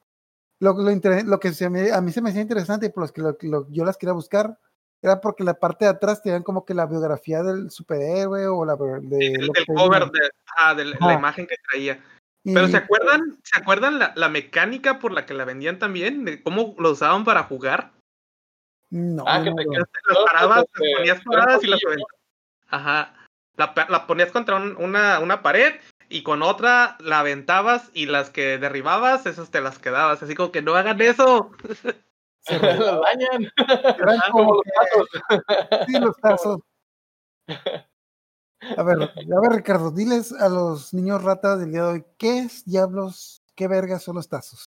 lo, lo, lo que se me- a mí se me hacía interesante y por los que lo- lo- yo las quería buscar era porque la parte de atrás tenían como que la biografía del superhéroe o la de del cover de, ah, de la- imagen que traía. Y- Pero ¿se acuerdan, ¿se acuerdan la, la mecánica por la que la vendían también? De cómo lo usaban para jugar. No, Ah, que no te parabas, las eh, ponías paradas y las ¿no? aventabas. Ajá. La, la ponías contra un- una, una pared y con otra la aventabas y las que derribabas, esas te las quedabas. Así como que no hagan eso. se Las dañan. Eran Como como los tazos. Sí, los tazos. A ver, a ver, Ricardo, diles a los niños ratas del día de hoy, ¿qué es diablos, qué vergas son los tazos?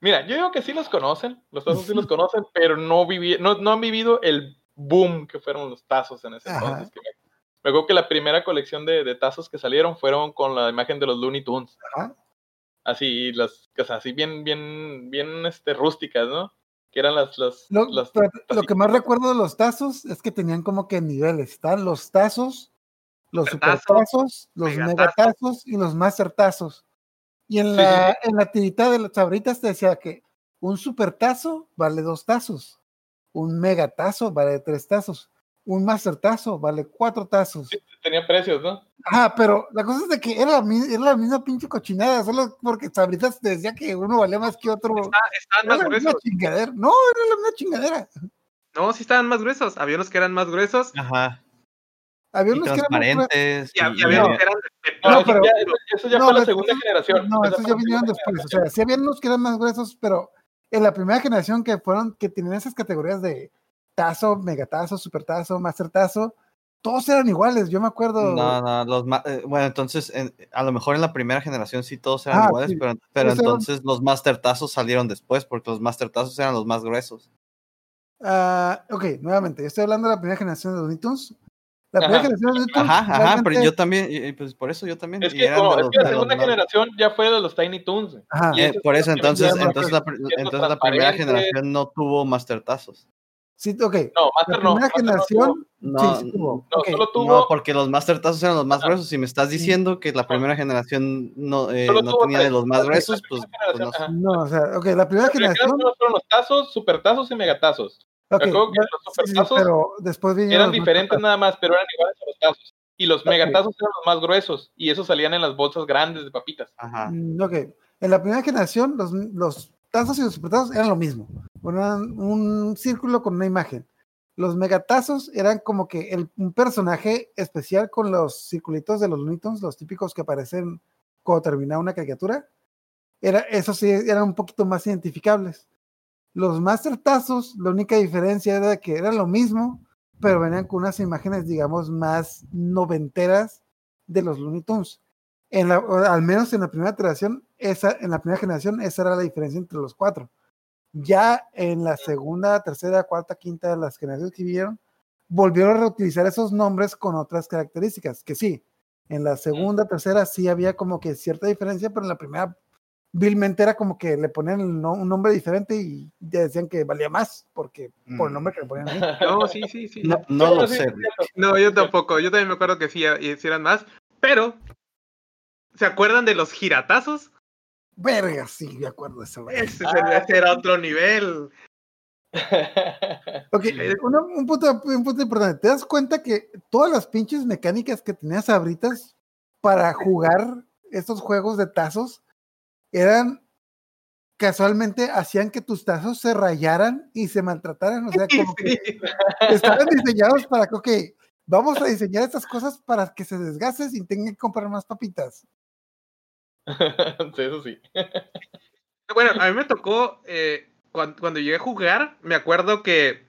Mira, yo digo que sí los conocen, los tazos sí los conocen, pero no, viví, no, no han vivido el boom que fueron los tazos en ese Ajá. entonces. que me, me acuerdo que la primera colección de, de tazos que salieron fueron con la imagen de los Looney Tunes. Ajá. Así, las, o sea, así bien, bien, bien este, rústicas, ¿no? Que eran las, las, Lo, las- pero lo que más recuerdo de los tazos es que tenían como que niveles. Están los tazos, los Supertazos, supertazos, los megatazos. megatazos y los mastertazos. Y en Sí, la, en la tirita de las sabritas te decía que un supertazo vale dos tazos, un megatazo vale tres tazos, un mastertazo vale cuatro tazos. tenían precios, ¿no? Ajá, pero la cosa es de que era era la misma pinche cochinada, solo porque sabritas te decía que uno valía más que otro. Está- estaban Era más gruesos. chingadera. No, era la misma chingadera. No, sí estaban más gruesos. Había unos que eran más gruesos Ajá. Había Y unos que eran más y, y y- había No. unos que eran No, pero- ya, eso- ya No, fue la segunda generación. No, esos ya vinieron después. O sea, sí había unos que eran más gruesos, pero en la primera generación que fueron, que tenían esas categorías de tazo, megatazo, supertazo, mastertazo, todos eran iguales. Yo me acuerdo. No, no, los ma- eh, bueno, entonces en- a lo mejor en la primera generación sí todos eran Ah, iguales, sí. pero, pero Esos eran- entonces los mastertazos salieron después porque los mastertazos eran los más gruesos. Ah, ok, nuevamente, yo estoy hablando de la primera generación de Looney Tunes. La primera Ajá. generación de Looney Tunes. Ajá, ajá, pero yo también, y- y pues por eso yo también. Es y que, es los- que la los segunda generación ya fue de los Tiny Toons. güey. Ajá. Y Eh, esos por eso, los entonces, entonces, la, entonces la primera generación no tuvo mastertazos. Sí, ok. No, La Master no. primera Master no tuvo. generación. No, sí, sí tuvo. No, solo tuvo. No, porque los mastertazos eran los más Ajá. gruesos. Si me estás diciendo que la primera generación no, eh, no tuvo tenía de los más La gruesos, pues, pues no generación, sé. ajá. No, o sea, ok, la primera La generación. generación fueron los tazos, supertazos y megatazos. ok, acuerdo que ya- los sí, sí, supertazos pero después vinieron Eran los diferentes nada más, pero eran iguales a los tazos. Y los megatazos eran los más gruesos. Y esos salían en las bolsas grandes de papitas. Ajá. Mm, Ok, en la primera generación los, los tazos y los supertazos eran lo mismo. Eran un círculo con una imagen. Los megatazos eran como que el- un personaje especial con los circulitos de los Looney Tunes, los típicos que aparecen cuando termina una caricatura. Era, esos sí eran un poquito más identificables. Los master tazos, la única diferencia era que eran lo mismo, pero venían con unas imágenes, digamos, más noventeras de los Looney Tunes. En la, al menos en la primera generación, esa, en la primera generación, esa era la diferencia entre los cuatro. Ya en la segunda, tercera, cuarta, quinta, las generaciones que vivieron, volvieron a reutilizar esos nombres con otras características, que sí, en la segunda, tercera sí había como que cierta diferencia, pero en la primera vilmente era como que le ponían el no- un nombre diferente y ya decían que valía más porque por el nombre que le ponían ahí. No, sí, sí, sí. No, no Bueno, lo sí, sé. No, yo tampoco. Yo también me acuerdo que sí, y sí eran más. Pero, ¿se acuerdan de los giratazos? Verga, sí, me acuerdo de eso. Ese, Ah, era otro nivel. Ok, una- un, punto, un punto importante. ¿Te das cuenta que todas las pinches mecánicas que tenías ahoritas para jugar estos juegos de tazos eran casualmente hacían que tus tazos se rayaran y se maltrataran? O sea, como que estaban diseñados para que, ok, vamos a diseñar estas cosas para que se desgasten y tengan que comprar más papitas. sí, eso sí. Bueno, a mí me tocó, eh, cuan- cuando, llegué a jugar, me acuerdo que,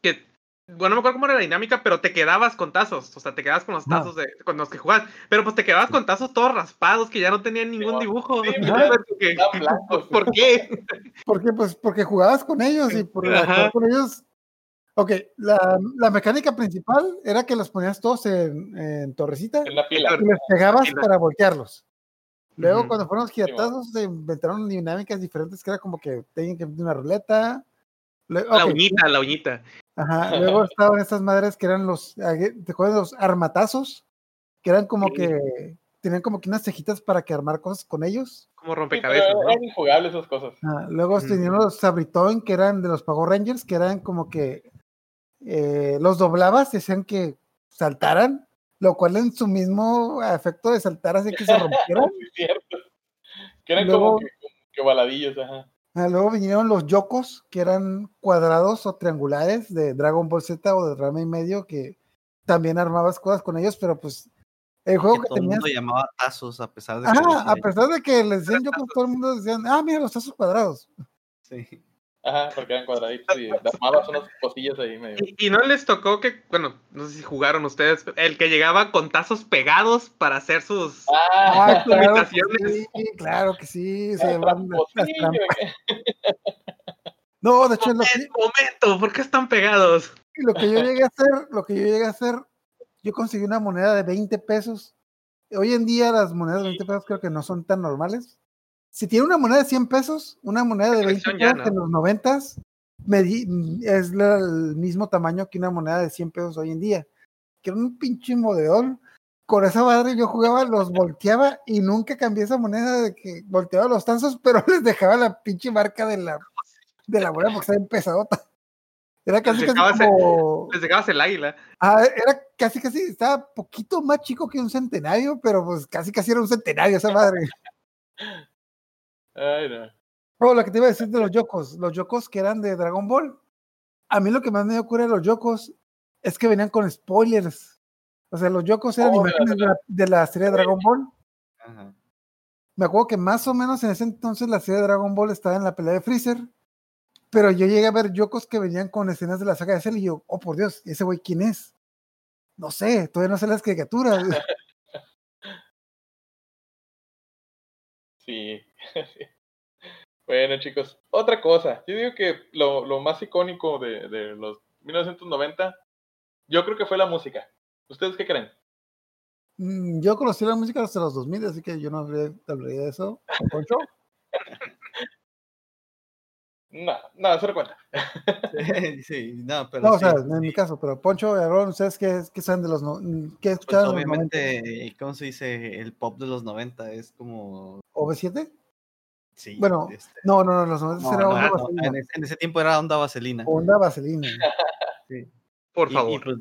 que, bueno, no me acuerdo cómo era la dinámica, pero te quedabas con tazos, o sea, te quedabas con los tazos de, con los que jugabas, pero pues te quedabas con tazos todos raspados que ya no tenían ningún no. dibujo. Sí, Entonces, que- estaban blancos. ¿Por qué? ¿Por qué? Pues porque jugabas con ellos y por jugar con ellos. Ok, la, la mecánica principal era que los ponías todos en, en torrecita En la pila. y les pegabas Pila. para voltearlos. Luego, cuando fueron los giratazos, se inventaron dinámicas diferentes que era como que tenían que meter una ruleta. La uñita, la uñita. Ajá, luego estaban estas madres que eran los, ¿te acuerdas de los armatazos? Que eran como Sí. que tenían como que unas cejitas para que armar cosas con ellos. Como Sí, rompecabezas, ¿no? eran injugables esas cosas. Ah, luego tenían los Sabritoon, que eran de los Power Rangers, que eran como que eh, los doblabas y hacían que saltaran, lo cual en su mismo efecto de saltar hacía que se rompieran. Sí, cierto. Que eran Luego- como que, baladillos, ajá. Ah, luego vinieron los Yokos, que eran cuadrados o triangulares de Dragon Ball Z o de Rama y medio, que también armabas cosas con ellos, pero pues el juego que que todo el tenías. mundo llamaba tazos a pesar de que. A pesar de que les decían Yokos, todo el mundo decían, ah, mira los tazos cuadrados. sí. Ajá, porque eran cuadraditos y armabas unas cosillas ahí medio. Y, y no les tocó que, bueno, no sé si jugaron ustedes, el que llegaba con tazos pegados para hacer sus... Ah, Ah, claro que sí, claro que sí. se. ¿qué? No, de hecho, lo que, ¡En momento! ¿Por qué están pegados? lo que yo llegué a hacer, lo que yo llegué a hacer, yo conseguí una moneda de 20 pesos. Hoy en día las monedas de 20 pesos creo que no son tan normales. Si tiene una moneda de 100 pesos, una moneda de 20 colección ya, pesos en ¿no? los 90 es la- el mismo tamaño que una moneda de 100 pesos hoy en día. Que era un pinche modeón. Con esa madre yo jugaba, los volteaba y nunca cambié esa moneda de que volteaba los tazos, pero les dejaba la pinche marca de la, de la moneda porque estaba pesadota. Era casi, casi dejabas el- como... Les dejabas el águila. Ah, era casi, casi, estaba poquito más chico que un centenario, pero pues casi, casi era un centenario esa madre. Ay, no. Oh, lo que te iba a decir de los Yokos, los Yokos que eran de Dragon Ball. A mí lo que más me dio cura de los Yokos es que venían con spoilers. O sea, los Yokos eran Oh, imágenes de la, de la serie de Dragon Ball. Ajá. Me acuerdo que más o menos en ese entonces la serie de Dragon Ball estaba en la pelea de Freezer. Pero yo llegué a ver Yokos que venían con escenas de la saga de Cell y yo, oh por Dios, ¿ese güey quién es? No sé, todavía no sé las caricaturas. Sí. bueno, chicos, otra cosa. Yo digo que lo, lo más icónico de, de los 1990, yo creo que fue la música. ¿Ustedes qué creen? Mm, Yo conocí la música hasta los 2000, así que yo no habría- hablaría de eso. ¿O Poncho? No, no, eso no cuenta. sí, no, pero No, o sí, sea, en mi caso, pero Poncho, Aaron, ¿ustedes qué, qué saben de los no, qué pues los 90? obviamente, ¿cómo se dice? El pop de los 90 es como... ¿OV7? Sí, Bueno, este, No, no, no, los 90 no, era no, onda no, vaselina. en, ese, en ese tiempo era onda vaselina. Onda vaselina. Por Y- favor. Y, pues,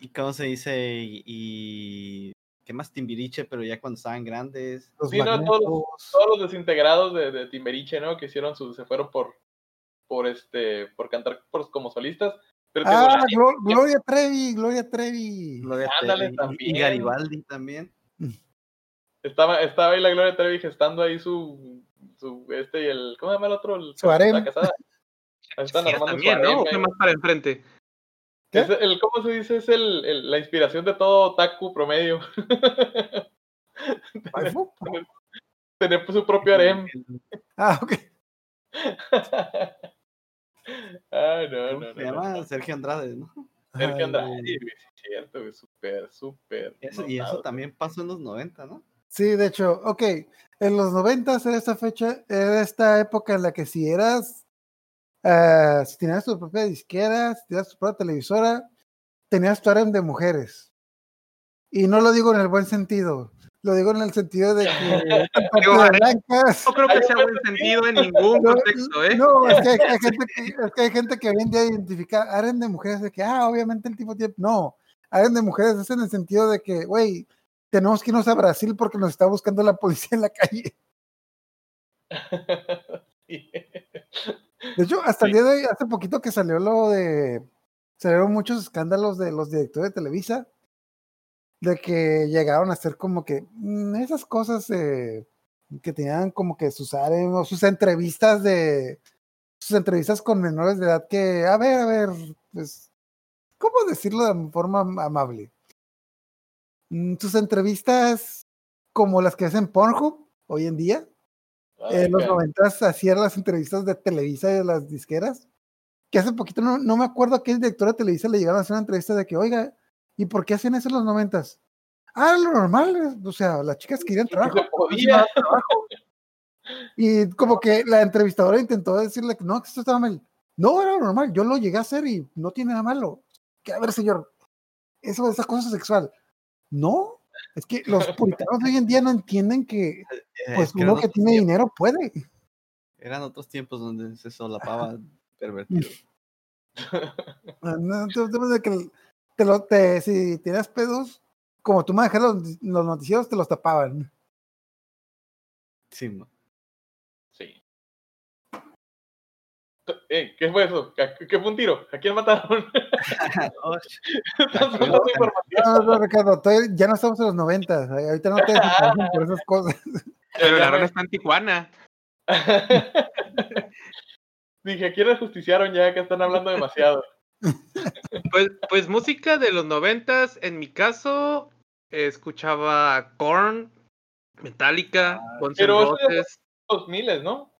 ¿y cómo se dice? Y, y- ¿qué más? Timbiriche, pero ya cuando estaban grandes. Los Sí, no, todos, magnetos. todos los desintegrados de, de Timberiche, ¿no? Que hicieron su, se fueron por, por este, por cantar por, como solistas. Pero Ah, Glo- Gloria Trevi, Gloria Trevi. Gloria Ándale, Trevi, y- también. Y Garibaldi también. estaba, estaba ahí la Gloria Trevi gestando ahí su, su, este y el, ¿cómo se llama el otro? El, Su harem. La casada. Están Sí, armando su también, harem, ¿no? ¿O ahí. fue más para enfrente? ¿Qué? Es el, ¿Cómo se dice? Es el, el- la inspiración de todo otaku promedio. ¿Waifu? Tener su propio harem. Ah, ok. Ay, no, ¿Cómo no, se no, no. llama? Sergio Andrade, ¿no? Sergio Ay, Andrade, es cierto, güey, súper, súper. Eso- y eso también pasó en los 90, ¿no? Sí, de hecho, ok. En los 90 era esta fecha, era esta época en la que si eras, ah, si tenías tu propia disquera, si tenías tu propia televisora, tenías tu harem de mujeres. Y no lo digo en el buen sentido, lo digo en el sentido de que Digo, de blancas. No creo que sea buen buen sentido en ningún No, contexto, ¿eh? No, es que hay, hay gente que, es que hay gente que hoy en día identifica harem de mujeres de que, ah, obviamente el tipo tiene. No, harem de mujeres es en el sentido de que, güey, tenemos que irnos a Brasil porque nos está buscando la policía en la calle. De hecho, hasta el día de hoy, hace poquito que salió lo de. Salieron muchos escándalos de los directores de Televisa, de que llegaron a hacer como que mm, esas cosas eh, que tenían como que sus o sus entrevistas de. Sus entrevistas con menores de edad que, a ver, a ver, pues, ¿cómo decirlo de forma am- amable? Mm, Sus entrevistas como las que hacen Pornhub hoy en día. Ay, En los cara. noventas hacían las entrevistas de Televisa y de las disqueras. Que hace poquito, no, no me acuerdo a qué director de Televisa le llegaron a hacer una entrevista de que, oiga, ¿y por qué hacían eso en los noventas? Ah, lo normal, eh, o sea, las chicas querían trabajo. se podía. Y como que la entrevistadora intentó decirle que no, que esto estaba mal. No, era normal, yo lo llegué a hacer y no tiene nada malo. Que a ver, señor, eso esa cosa sexual. No, Es que los puritanos hoy en día no entienden que Eh, pues es que eran uno que tiene tiempos, dinero puede. Eran otros tiempos donde se solapaba pervertido. Ah, No, de que te lo, te, si tenías pedos, como tú manejas los, los noticieros, te los tapaban. Sí, ¿no? Ey, ¿Qué fue eso? ¿Qué, qué fue un tiro? ¿A quién mataron? No, no, Ricardo, ya no estamos en los noventas. eh, Ahorita no te por esas cosas. Pero la rana está en Tijuana. Dije, ¿a quién ajusticiaron ya que están hablando demasiado? Pues, pues música de los noventas, en mi caso, eh, escuchaba Korn, Metallica, Guns N' pero eso ya Roses. Los miles, ¿no?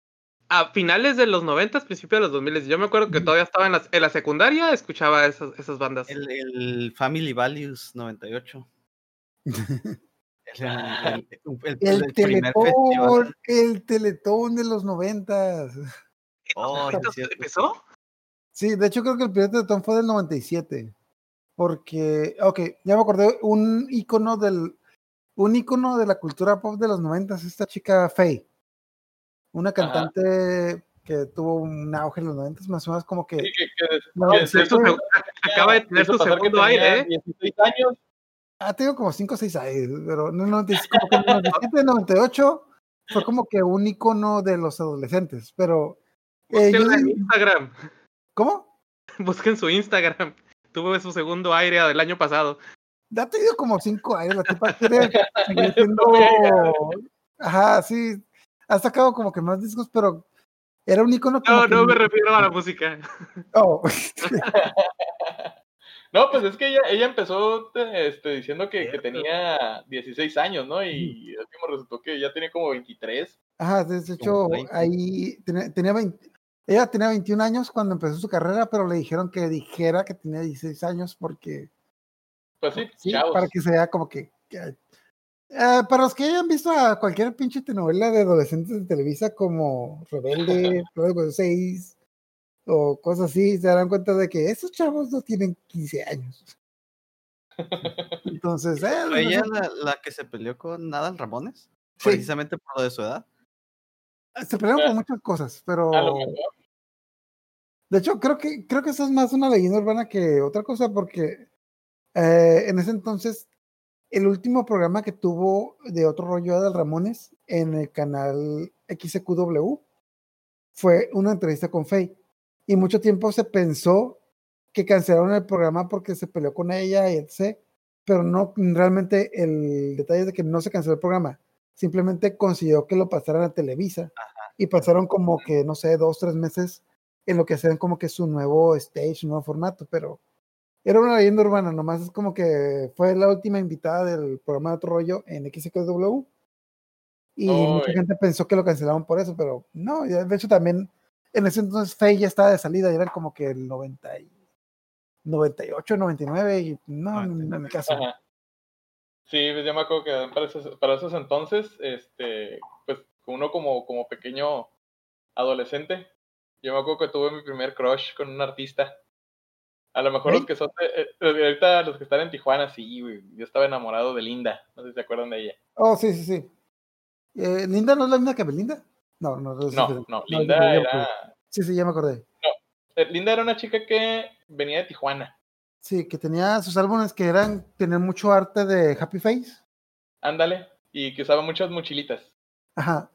A finales de los noventas, principios de los 2000, yo me acuerdo que todavía estaba en la, en la secundaria, escuchaba esas, esas bandas. El, el Family Values 98. El, el, el- el- El el primer festival. teletón, el teletón de los noventas. Oh, sí, ¿Esto es cierto. ¿Empezó? Sí, de hecho creo que el primer teletón fue del 97. Porque, ok, ya me acordé, un icono del, un icono de la cultura pop de los noventas, esta chica Faye. Una cantante que tuvo un auge en los noventas, más o menos como que... Sí, que, que- No, que sí, se hizo- fue- Acaba de tener su segundo aire, ¿eh? 16 años. Ah, tengo como 5 o 6 años, pero no, no, es como que en el 97, 98 fue como que un icono de los adolescentes, pero... eh, yo en Instagram. ¿Cómo? Busquen su Instagram. Tuvo su segundo aire del año pasado. Ya ha tenido como 5 años, la tipa quiere seguir siendo... Ajá, sí, ha sacado como que más discos, pero era un icono como No, que- no me refiero a la música. Oh, No, pues es que ella, ella empezó este, diciendo que, tenía 16 años, ¿no? Y el último resultó que ya tenía como 23. Ajá, de hecho, Como 20. ahí tenía, tenía 20 ella tenía 21 años cuando empezó su carrera, pero le dijeron que dijera que tenía 16 años porque Pues sí, Sí, chavos. para que se vea como que. que- Eh, para los que hayan visto a cualquier pinche telenovela de adolescentes de Televisa como Rebelde, Luego 6 o cosas así, se darán cuenta de que esos chavos no tienen 15 años. Entonces, eh, ¿Fue ella la, la que se peleó con Nadal Ramones? Sí. Precisamente por lo de su edad. se pelearon por muchas cosas, pero A lo mejor. de hecho creo que creo que eso es más una leyenda urbana que otra cosa porque eh, en ese entonces el último programa que tuvo de otro rollo del Ramones en el canal XQW fue una entrevista con Faye. Y mucho tiempo se pensó que cancelaron el programa porque se peleó con ella y etc. Pero no, realmente el detalle es de que no se canceló el programa. Simplemente consiguió que lo pasaran a Televisa. Y pasaron como que, no sé, dos, tres meses en lo que hacían como que su nuevo stage, su nuevo formato. Pero era una leyenda urbana, nomás es como que fue la última invitada del programa de otro rollo en XQW. Y mucha gente pensó que lo cancelaron por eso, pero no, de hecho también en ese entonces Faye ya estaba de salida, y era como que el 90 y 98, 99, y no, en mi caso. Ajá. Sí, pues ya me acuerdo que para esos, para esos entonces, este, pues uno como, como pequeño adolescente, yo me acuerdo que tuve mi primer crush con un artista. A lo mejor ¿Sí? los que son, de- eh, eh, ahorita los que están en Tijuana, sí, güey. Yo estaba enamorado de Linda, no sé si se acuerdan de ella. Oh, sí, sí, sí. Eh, ¿Linda no es la misma que Belinda? No, no, no. No, no, Linda era. Sí, sí, ya me acordé. eh, Linda era una chica que venía de Tijuana. Sí, que tenía sus álbumes que eran, tenían mucho arte de Happy Face. Ándale, y que usaba muchas mochilitas. Ajá.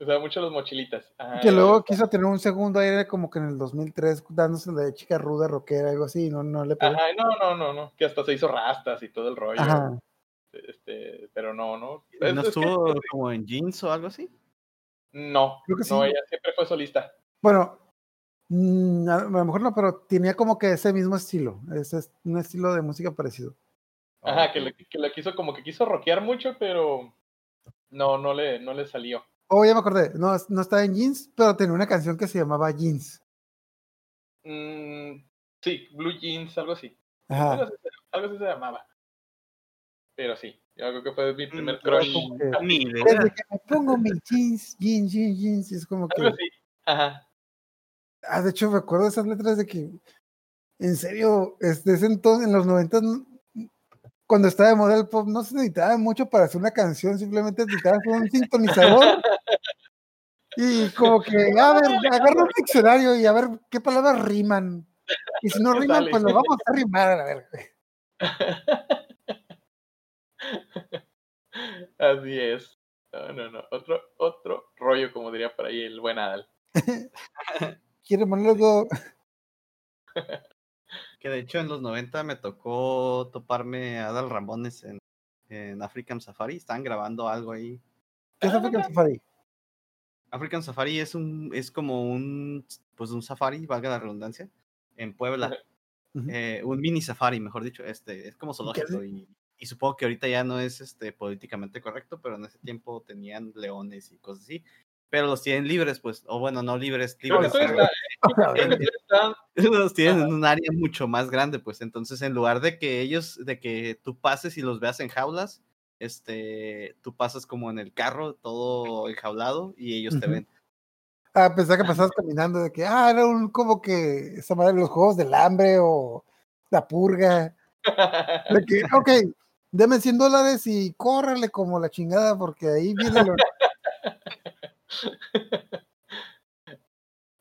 Usaba mucho las mochilitas. Ajá, que luego quiso tener un segundo aire como que en el 2003 dándose de chica ruda, rockera, algo así, y no, no le pegó. Ajá, no, no, no, no, que hasta se hizo rastas y todo el rollo. Ajá. Este, pero no, no. ¿No Es- es que- estuvo como en jeans o algo así? no, Creo que no, sí. ella siempre fue solista. Bueno, mm, a a lo mejor no, pero tenía como que ese mismo estilo, ese es un estilo de música parecido. Ajá, que le, que le quiso, como que quiso rockear mucho, pero no, no le, no le salió. Oh, ya me acordé, no, no estaba en Jeans, pero tenía una canción que se llamaba Jeans. Mm, sí, Blue Jeans, algo así. Ajá. Algo así, se- algo así se llamaba. Pero sí, yo creo que fue mi primer Mm, crush. como que- Ni idea. Desde que me pongo mis jeans, jeans, jeans, jeans, es como Algo que... así. Ajá. Ah, de hecho, recuerdo esas letras de que, en serio, es- de ese entonces, en los 90, cuando estaba de moda el pop no se necesitaba mucho para hacer una canción, simplemente necesitabas un sintonizador. Y como que, a ver, agarra un diccionario y a ver qué palabras riman. Y si no riman, pues lo vamos a rimar, a ver. Así es. No, no, no. Otro, otro rollo, como diría por ahí el buen Adal. Quiere monólogo. Que de hecho en los 90 me tocó toparme a Adal Ramones en, en African Safari. Estaban grabando algo ahí. ¿Qué es African Safari? African Safari es un es como un pues un safari, valga la redundancia, en Puebla. Eh, un mini safari, mejor dicho, este, es como zoológico y, y supongo que ahorita ya no es este políticamente correcto, pero en ese tiempo tenían leones y cosas así. Pero los tienen libres, pues, o bueno, no libres, libres. está- los tienen Ajá. en un área mucho más grande, pues entonces en lugar de que ellos, de que tú pases y los veas en jaulas, este, tú pasas como en el carro, todo enjaulado y ellos te ven. Ah, pensaba que pasabas caminando de que, ah, era un como que esa madre los juegos del hambre o la purga. De que, ok, deme 100 dólares y córrele como la chingada porque ahí viene lo...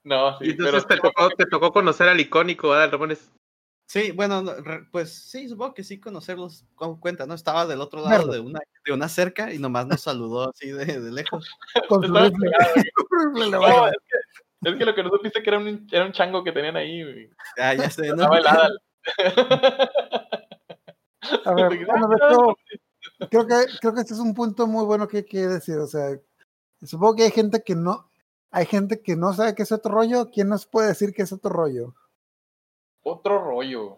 No, sí, Y entonces pero te tocó, te tocó conocer al icónico Adal Ramones. Sí, bueno, pues sí, supongo que sí conocerlos con cuenta, ¿no? Estaba del otro lado de una, de una cerca y nomás nos saludó así de, de lejos. con su rifle. No, es que, es que lo que no supiste que era un, era un chango que tenían ahí. Ah, ya sé, ¿no? Estaba el Adal. A ver, bueno, "Ah, de no, hecho, creo que, creo que este es un punto muy bueno que hay que decir. O sea, supongo que hay gente que no, hay gente que no sabe qué es otro rollo. ¿Quién nos puede decir qué es otro rollo? Otro rollo.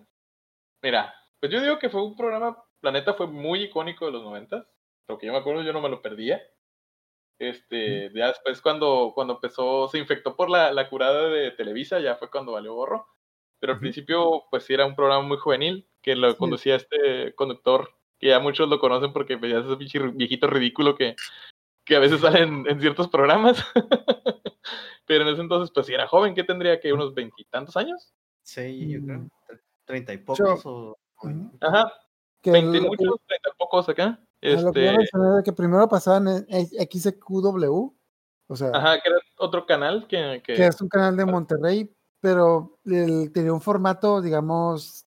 Mira, pues yo digo que fue un programa, Planeta fue muy icónico de los noventas. Lo que yo me acuerdo, yo no me lo perdía. Este, ya después cuando, cuando empezó, se infectó por la, la curada de Televisa, ya fue cuando valió gorro. Pero al principio, pues sí era un programa muy juvenil, que lo Sí. conducía este conductor, que ya muchos lo conocen porque ya es ese viejito ridículo que, que a veces sale en, ciertos programas. Pero en ese entonces, pues sí era joven, que tendría que unos veintitantos años. Sí, yo creo. Mm. Treinta y pocos o... Ajá, Que veinte lo que- muchos, treinta pocos acá. a lo que Este, yo que primero pasaban en XQW, o sea, ajá, que era otro canal que, que, que es un canal de Monterrey, pero el- tenía un formato, digamos,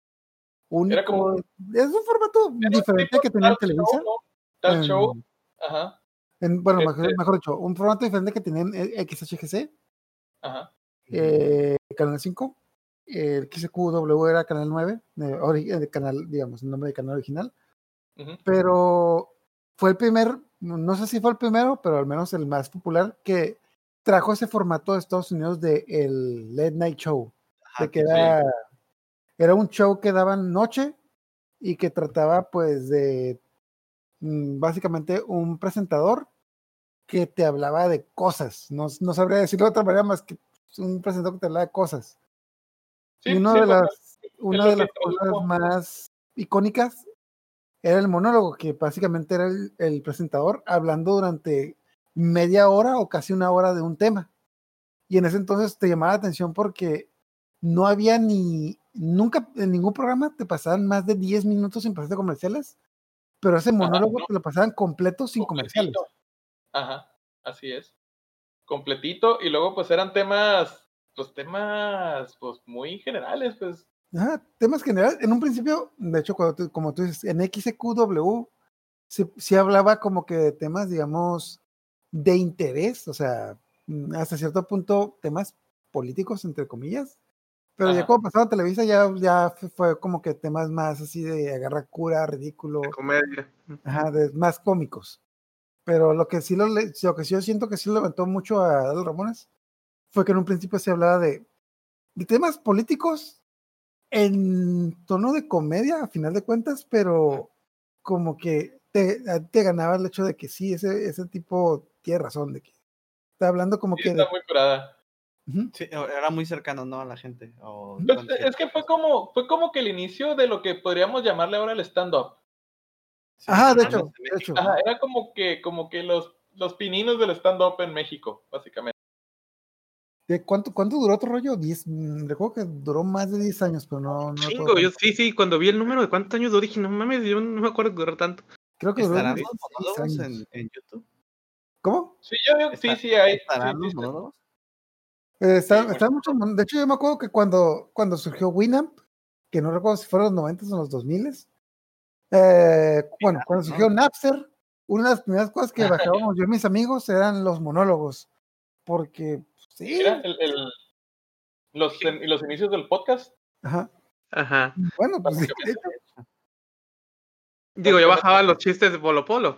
único. como- es un formato era diferente tipo que tenía en tal Televisa. show, ¿no? Tal show, ajá, en- bueno, mejor, Este- mejor dicho, un formato diferente que tenía en XHGC, ajá. eh, Canal 5. El XQW era Canal 9, de, canal, digamos, el nombre de canal original. pero fue el primer, no sé si fue el primero, pero al menos el más popular que trajo ese formato de Estados Unidos de el Late Night Show, Ajá, de que sí. era, era un show que daban noche y que trataba pues de mm, básicamente un presentador que te hablaba de cosas, no, no sabría decirlo de otra manera más que un presentador que te hablaba de cosas. Sí, y una sí, de las, una de las cosas más icónicas era el monólogo, que básicamente era el, el presentador hablando durante media hora o casi una hora de un tema. Y en ese entonces te llamaba la atención porque no había ni, nunca en ningún programa te pasaban más de 10 minutos sin pasar comerciales, pero ese monólogo no. te lo pasaban completo sin comerciales. Ajá, así es. Completito, y luego pues eran temas, pues temas, pues muy generales, pues. Ajá, temas generales. En un principio, de hecho, cuando tú- como tú dices, en XQW sí, sí hablaba como que de temas, digamos, de interés, o sea, mm, hasta cierto punto temas políticos, entre comillas. Pero ya cuando pasaba a Televisa ya, ya fue, como que temas más así de agarrar cura, ridículo, de comedia. ajá, de- más cómicos. Pero lo que sí lo, le- lo que sí yo siento que sí levantó mucho a Adal Ramones fue que en un principio se hablaba de, de temas políticos en tono de comedia, a final de cuentas, pero como que te, ganaba el hecho de que sí, ese, ese tipo tiene razón, de que está hablando como Sí, que de- está muy curada. Ujú. Sí, era muy cercano, ¿no? A la gente. o- Pues, es que fue como, fue como que el inicio de lo que podríamos llamarle ahora el stand-up. Sí, Ajá, de hecho, de hecho. Ajá, era como que, como que los, los pininos del stand-up en México, básicamente. ¿De cuánto, ¿Cuánto duró otro rollo? Diez, recuerdo que duró más de 10 años, pero no. no Chingo, yo sí, sí, cuando vi el número de cuántos años duró, dije, no mames, yo no me acuerdo que duró tanto. Creo que duró ¿Estarán 16 los monólogos años. en, en YouTube? ¿Cómo? Sí, yo digo que sí, ¿Está- sí, hay. ¿Estarán sí, los sí, monólogos? Eh, está- bueno. está mucho- de hecho, yo me acuerdo que cuando, cuando surgió Winamp, que no recuerdo si fueron los 90 o los 2000, eh, bueno, cuando surgió Napster, una de las primeras cosas que bajábamos yo y mis amigos eran los monólogos. Porque, sí, Mira, el, el- los, inicios del podcast. ajá, Ajá. bueno, pues. Digo, yo bajaba los chistes de Polo Polo.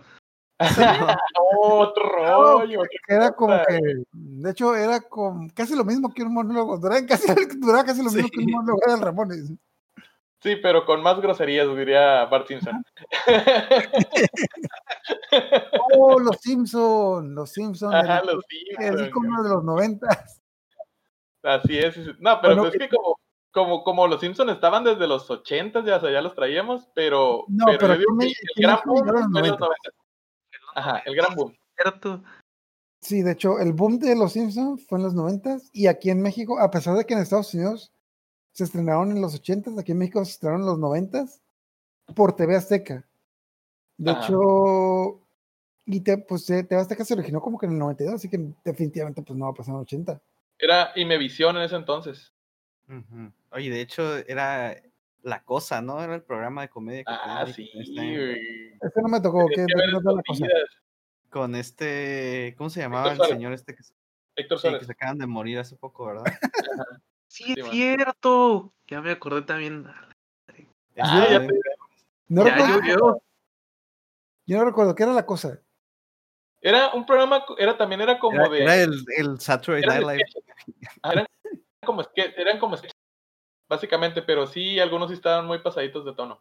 otro rollo. era como que, de hecho, era como casi lo mismo que un monólogo, duraba casi, duraba casi lo mismo que un monólogo era el Ramones. Sí, pero con más groserías, diría Bart Simpson. Oh, los Simpson, los Simpson, Ajá, el- los el Simpsons. icono de los 90. Así es. No, pero Bueno, es que como, como, como los Simpsons estaban desde los 80, ya, o sea, ya los traíamos, pero, No, pero, pero yo me- el gran boom fue en los los 90. Ajá, el gran boom. ¿Cierto? Sí, de hecho, el boom de Los Simpsons fue en los 90 y aquí en México, a pesar de que en Estados Unidos se estrenaron en los 80 aquí en México se estrenaron en los 90 por TV Azteca. De hecho, y te, pues eh, TV Azteca se originó como que en el 92, así que definitivamente pues no va a pasar en el 80. Era Imevisión en ese entonces. Ujú. Oye, de hecho, era La Cosa, ¿no? Era el programa de comedia que Ah, sí, este- no me tocó, ¿qué, la cosa? Con este, ¿cómo se llamaba el Suárez. señor este que, se- Héctor sí, Suárez. que se acaban de morir hace poco, verdad? Sí, Sí, es man. cierto. Ya me acordé también. Ah, ya No ya recuerdo, yo no recuerdo, ¿qué era la cosa? Era un programa, era también era como era, de. era el, el Saturday eran Night Live. Ah, eran como sketch- eran como básicamente, pero sí, algunos sí estaban muy pasaditos de tono.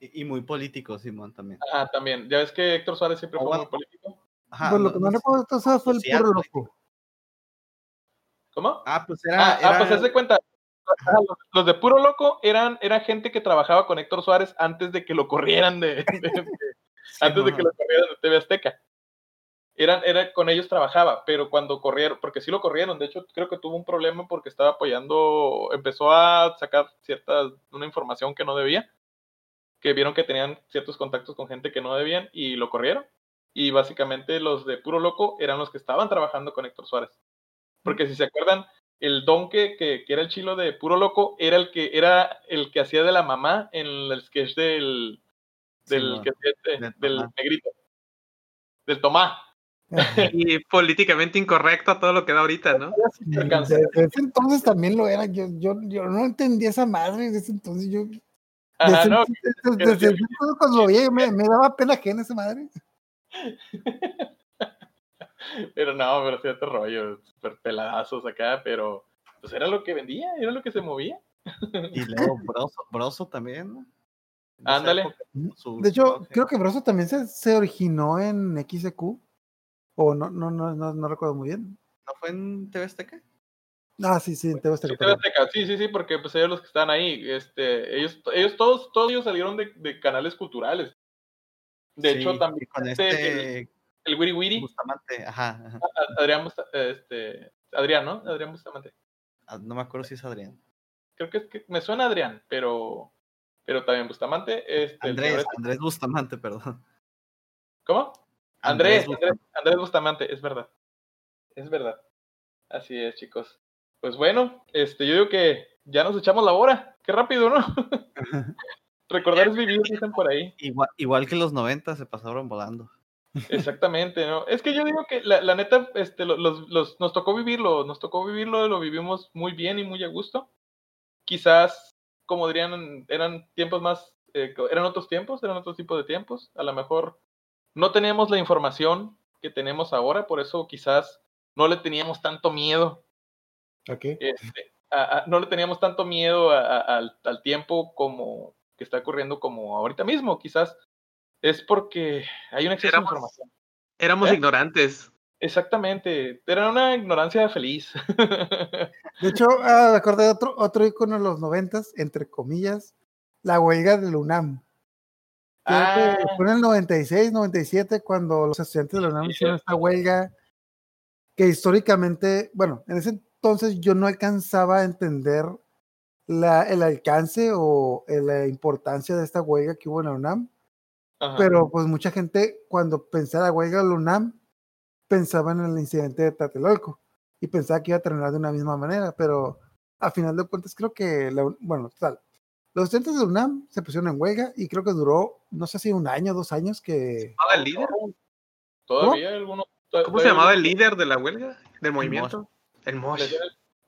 Y, y muy político, Simón, también. Ah, también. Ya ves que Héctor Suárez siempre Ah, fue bueno. muy político. Ajá, pues lo no- que no, no- recuerdo entonces fue el social, puro político. loco. ¿Cómo? Ah, pues era. Ah, ah, era- pues haz de cuenta. Los, de puro loco eran, eran gente que trabajaba con Héctor Suárez antes de que lo corrieran de, de- de- antes de que lo corrieran de TV Azteca. Eran, era, con ellos trabajaba, pero cuando corrieron, porque sí lo corrieron, de hecho creo que tuvo un problema porque estaba apoyando, empezó a sacar cierta, una información que no debía, que vieron que tenían ciertos contactos con gente que no debían y lo corrieron. Y básicamente los de puro loco eran los que estaban trabajando con Héctor Suárez. Porque si se acuerdan, el don que, que, que era el chilo de puro loco era el que era el que hacía de la mamá en el sketch del del, Simón, que hacía este- del del negrito del Tomá Y políticamente incorrecto a todo lo que da ahorita, ¿no? Desde ese entonces también lo era. Yo, yo, yo no entendía esa madre desde ese entonces. Yo, Ajá, desde, no, desde- que desde decía- ese entonces cuando lo veía me, me daba pena ajena esa madre. pero no, pero sí otro rollo, super peladazos acá, pero pues era lo que vendía, era lo que se movía. Y luego Broso, Broso también. Ándale. época, su- De hecho, creo que Broso también se, se originó en XQ. O no, no, no, no, no recuerdo muy bien. ¿No fue en TV Azteca? Ah, sí, sí, en TV Azteca, Sí, TV. Azteca, sí, sí, sí, porque pues ellos los que están ahí, este, ellos, ellos todos, todos ellos salieron de, de canales culturales. De Sí, hecho, también con este, este el Wiri Wiri, Bustamante, ajá, Adrián, Busta- este, Adrián, ¿no? Adrián Bustamante. Ah, No me acuerdo si es Adrián. Creo que, que me suena Adrián, pero, pero también Bustamante. Este, Andrés, este- Andrés Bustamante, perdón. ¿Cómo? Andrés, Andrés, Bustamante. Andrés Bustamante, es verdad. Es verdad. Así es, chicos. Pues bueno, este, yo digo que ya nos echamos la hora. Qué rápido, ¿no? Recordar es vivir, dicen por ahí. Igual, igual que los 90 se pasaron volando. Exactamente, ¿no? Es que yo digo que la, la neta, este, lo- los, los, nos tocó vivirlo, nos tocó vivirlo, lo vivimos muy bien y muy a gusto. Quizás, como dirían, eran tiempos más, eh, eran otros tiempos, eran otro tipo de tiempos. A lo mejor no teníamos la información que tenemos ahora, por eso quizás no le teníamos tanto miedo este, a- a- no le teníamos tanto miedo a- a- al, al tiempo como que está ocurriendo como ahorita mismo, quizás es porque hay un exceso de información. Éramos ¿Eh? ignorantes. Exactamente, era una ignorancia feliz. De hecho, ah, me acordé de otro, otro icono de los noventas, entre comillas, la huelga del UNAM. Creo que Ah. fue en el 96, 97, cuando los estudiantes de la UNAM Sí, hicieron sí. esta huelga que históricamente, bueno, en ese entonces yo no alcanzaba a entender la, el alcance o eh, la importancia de esta huelga que hubo en la UNAM, Ajá. pero pues mucha gente cuando pensaba la huelga de la UNAM pensaba en el incidente de Tlatelolco y pensaba que iba a terminar de una misma manera, pero a final de cuentas creo que, la, bueno, total, los estudiantes de la UNAM se pusieron en huelga y creo que duró, no sé si un año, dos años que... ¿Llamaba el líder? Todavía algunos. ¿Cómo se llamaba el líder de la huelga? ¿Del movimiento? El Mosh. El,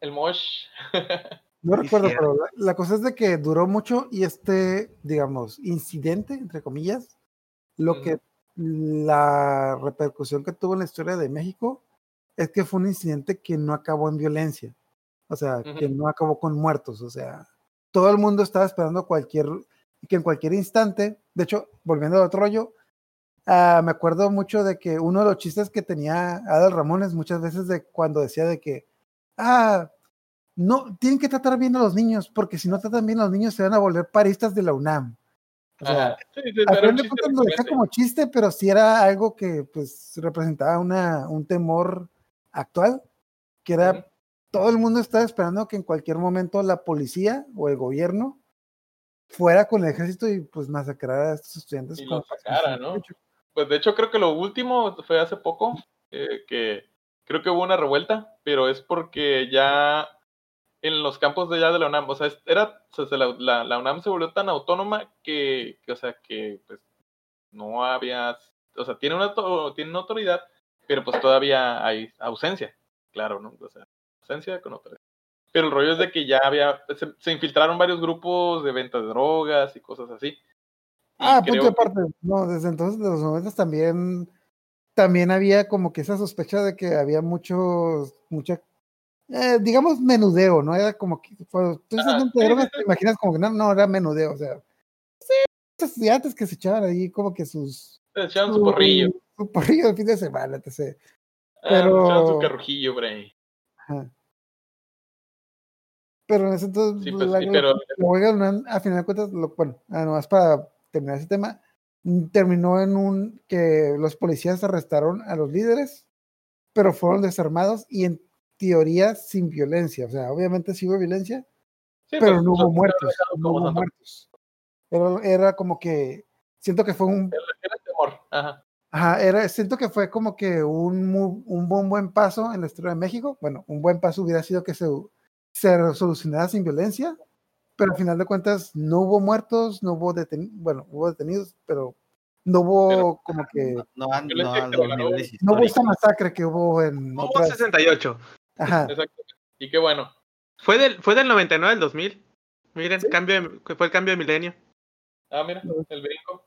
el Mosh. No recuerdo, pero la, la cosa es de que duró mucho y este, digamos, incidente, entre comillas, lo que la repercusión que tuvo en la historia de México es que fue un incidente que no acabó en violencia, o sea, que no acabó con muertos, o sea, todo el mundo estaba esperando cualquier, que en cualquier instante, de hecho, volviendo al otro rollo, ah, me acuerdo mucho de que uno de los chistes que tenía Adal Ramones muchas veces de cuando decía de que, ah, no, tienen que tratar bien a los niños, porque si no tratan bien a los niños se van a volver paristas de la UNAM. O sea. Sí, sí, al final de cuentas lo como chiste, pero sí era algo que pues representaba una, un temor actual, que era todo el mundo estaba esperando que en cualquier momento la policía o el gobierno fuera con el ejército y pues masacrara a estos estudiantes. Y como los sacara, ¿no? 68. Pues de hecho creo que lo último fue hace poco, eh, que creo que hubo una revuelta, pero es porque ya en los campos de allá de la UNAM, o sea, era, o sea, la, la- UNAM se volvió tan autónoma que, que, o sea, que pues no había, o sea, tiene una, tiene una autoridad, pero pues todavía hay ausencia, claro, ¿no? O sea, ausencia con autoridad. Pero el rollo es de que ya había, se, se infiltraron varios grupos de venta de drogas y cosas así. Y Ah, punto que- aparte. No, desde entonces, de los noventas también, también había como que esa sospecha de que había muchos, mucha, eh, digamos, menudeo, ¿no? Era como que, cuando tú dices sí, drogas, sí. te imaginas como que no, no, era menudeo, o sea, sí, estudiantes que se echaban ahí como que sus... Se echaban su porrillo. Su porrillo el fin de semana, etc. Ah, se echaban su Pero- carrujillo por ahí. Ajá. Pero en ese entonces, Sí, pues la, sí, pero la a final de cuentas, lo, bueno, ah, nomás para terminar ese tema, mm, terminó en un que los policías arrestaron a los líderes, pero fueron desarmados y en teoría sin violencia. O sea, obviamente sí hubo violencia, sí, pero pues, no hubo muertos. No hubo muertos. Era, era como que, siento que fue un, Era temor. Ajá. ajá, era, siento que fue como que un, un buen, buen paso en la historia de México. Bueno, un buen paso hubiera sido que se, se solucionara sin violencia, pero al final de cuentas no hubo muertos, no hubo detenidos, bueno, hubo detenidos, pero no hubo Pero- como que, No, no niveles no hubo esa históricos. masacre que hubo en Hubo otras, 68. Ajá, Exacto. Y qué bueno. Fue del, fue del 99 al 2000. Miren, cambio de- fue el cambio de milenio. Ah, mira, el brinco.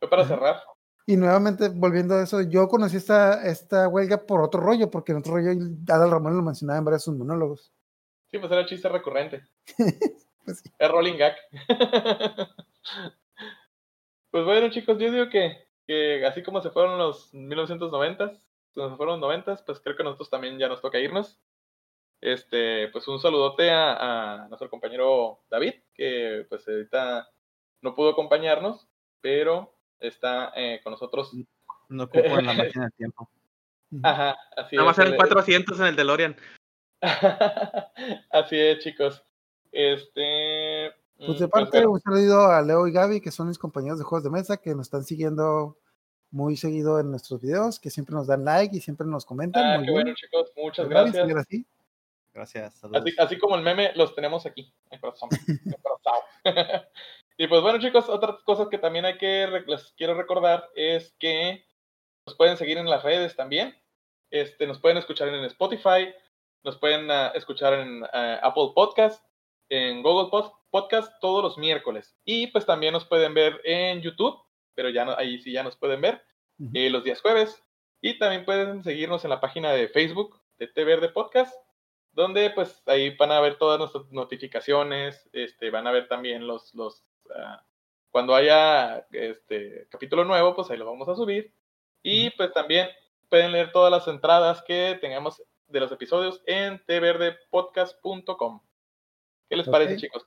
Fue para Ajá. cerrar. Y nuevamente, volviendo a eso, yo conocí esta, esta huelga por otro rollo, porque en otro rollo Adal Ramón lo mencionaba en varios sus monólogos. Sí, pues era chiste recurrente. Pues sí. Es rolling gag. pues bueno, chicos, yo digo que, que así como se fueron los 1990, cuando se fueron los 90, pues creo que nosotros también ya nos toca irnos. Este, pues un saludote a, a nuestro compañero David, que pues ahorita no pudo acompañarnos, pero está eh, con nosotros. No ocupo en la máquina del tiempo. Ajá, así Nada más es. eran el- 400 en el DeLorean. Así es, chicos. Este. Pues mm, de parte, bueno, un saludo a Leo y Gaby, que son mis compañeros de juegos de mesa, que nos están siguiendo muy seguido en nuestros videos, que siempre nos dan like y siempre nos comentan. ah, muy qué bien. bueno, chicos. Muchas gracias. así. Gracias. Saludos. Así, así como el meme, los tenemos aquí, en el corazón. en el corazón. y pues bueno, chicos, otras cosas que también hay que les quiero recordar es que nos pueden seguir en las redes también. Este, nos pueden escuchar en Spotify, nos pueden ah, escuchar en ah, Apple Podcast, en Google Pod- Podcast todos los miércoles. Y pues también nos pueden ver en YouTube, pero ya no- ahí sí ya nos pueden ver eh, los días jueves. Y también pueden seguirnos en la página de Facebook de Té Verde Podcast, donde pues ahí van a ver todas nuestras notificaciones, este, van a ver también los, los ah, cuando haya este capítulo nuevo, pues ahí lo vamos a subir. Y pues también pueden leer todas las entradas que tengamos de los episodios en tverdepodcast.com. ¿Qué les parece, chicos?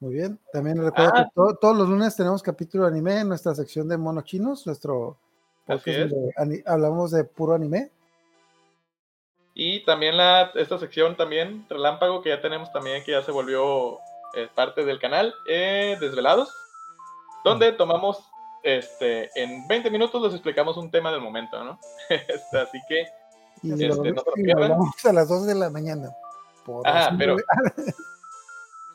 Muy bien. También recuerdo Ah. que to- todos los lunes tenemos capítulo de anime en nuestra sección de monos chinos, nuestro Así podcast es. donde hablamos de puro anime. Y también la, esta sección también, Relámpago, que ya tenemos también, que ya se volvió eh, parte del canal, eh, Desvelados, donde tomamos, este, en 20 minutos les explicamos un tema del momento, ¿no? Este, así que, Y Este, lo, no y lo hablamos a las 2 de la mañana. Por Ajá, pero-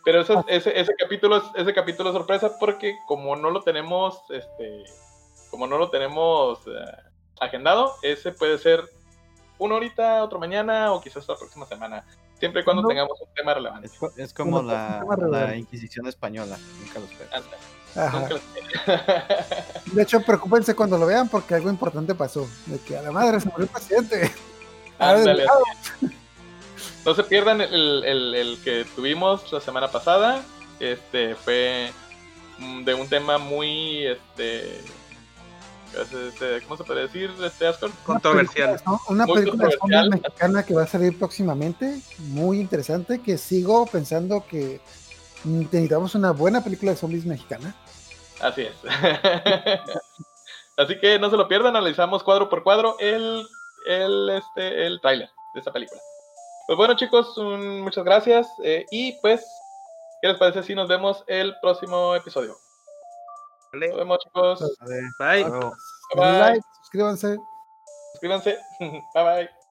pero eso- ese, ese capítulo es, ese capítulo es sorpresa porque como no lo tenemos, este, como no lo tenemos eh, agendado, ese puede ser una horita, otro mañana o quizás la próxima semana, siempre y cuando No. tengamos un tema relevante. Es, co- es como la, la Inquisición española. Nunca lo espero. Anda, Ajá. nunca lo- De hecho, preocúpense cuando lo vean porque algo importante pasó. De que a la madre se murió el presidente. Ah, Ándale. No se pierdan el, el- el que tuvimos la semana pasada. Este fue mm, de un tema muy este, este, ¿cómo se puede decir? Este Ascor? Controversial. ¿no? Una película de zombies controversial. mexicana que va a salir próximamente, muy interesante, que sigo pensando que mm, necesitamos una buena película de zombies mexicana. Así es. Así que no se lo pierdan, analizamos cuadro por cuadro el, el, este, el tráiler de esta película. Pues bueno chicos, un- muchas gracias eh, y pues, ¿qué les parece si nos vemos el próximo episodio? Vale. Nos vemos chicos. Bye, bye. Like, suscríbanse. suscríbanse, bye bye.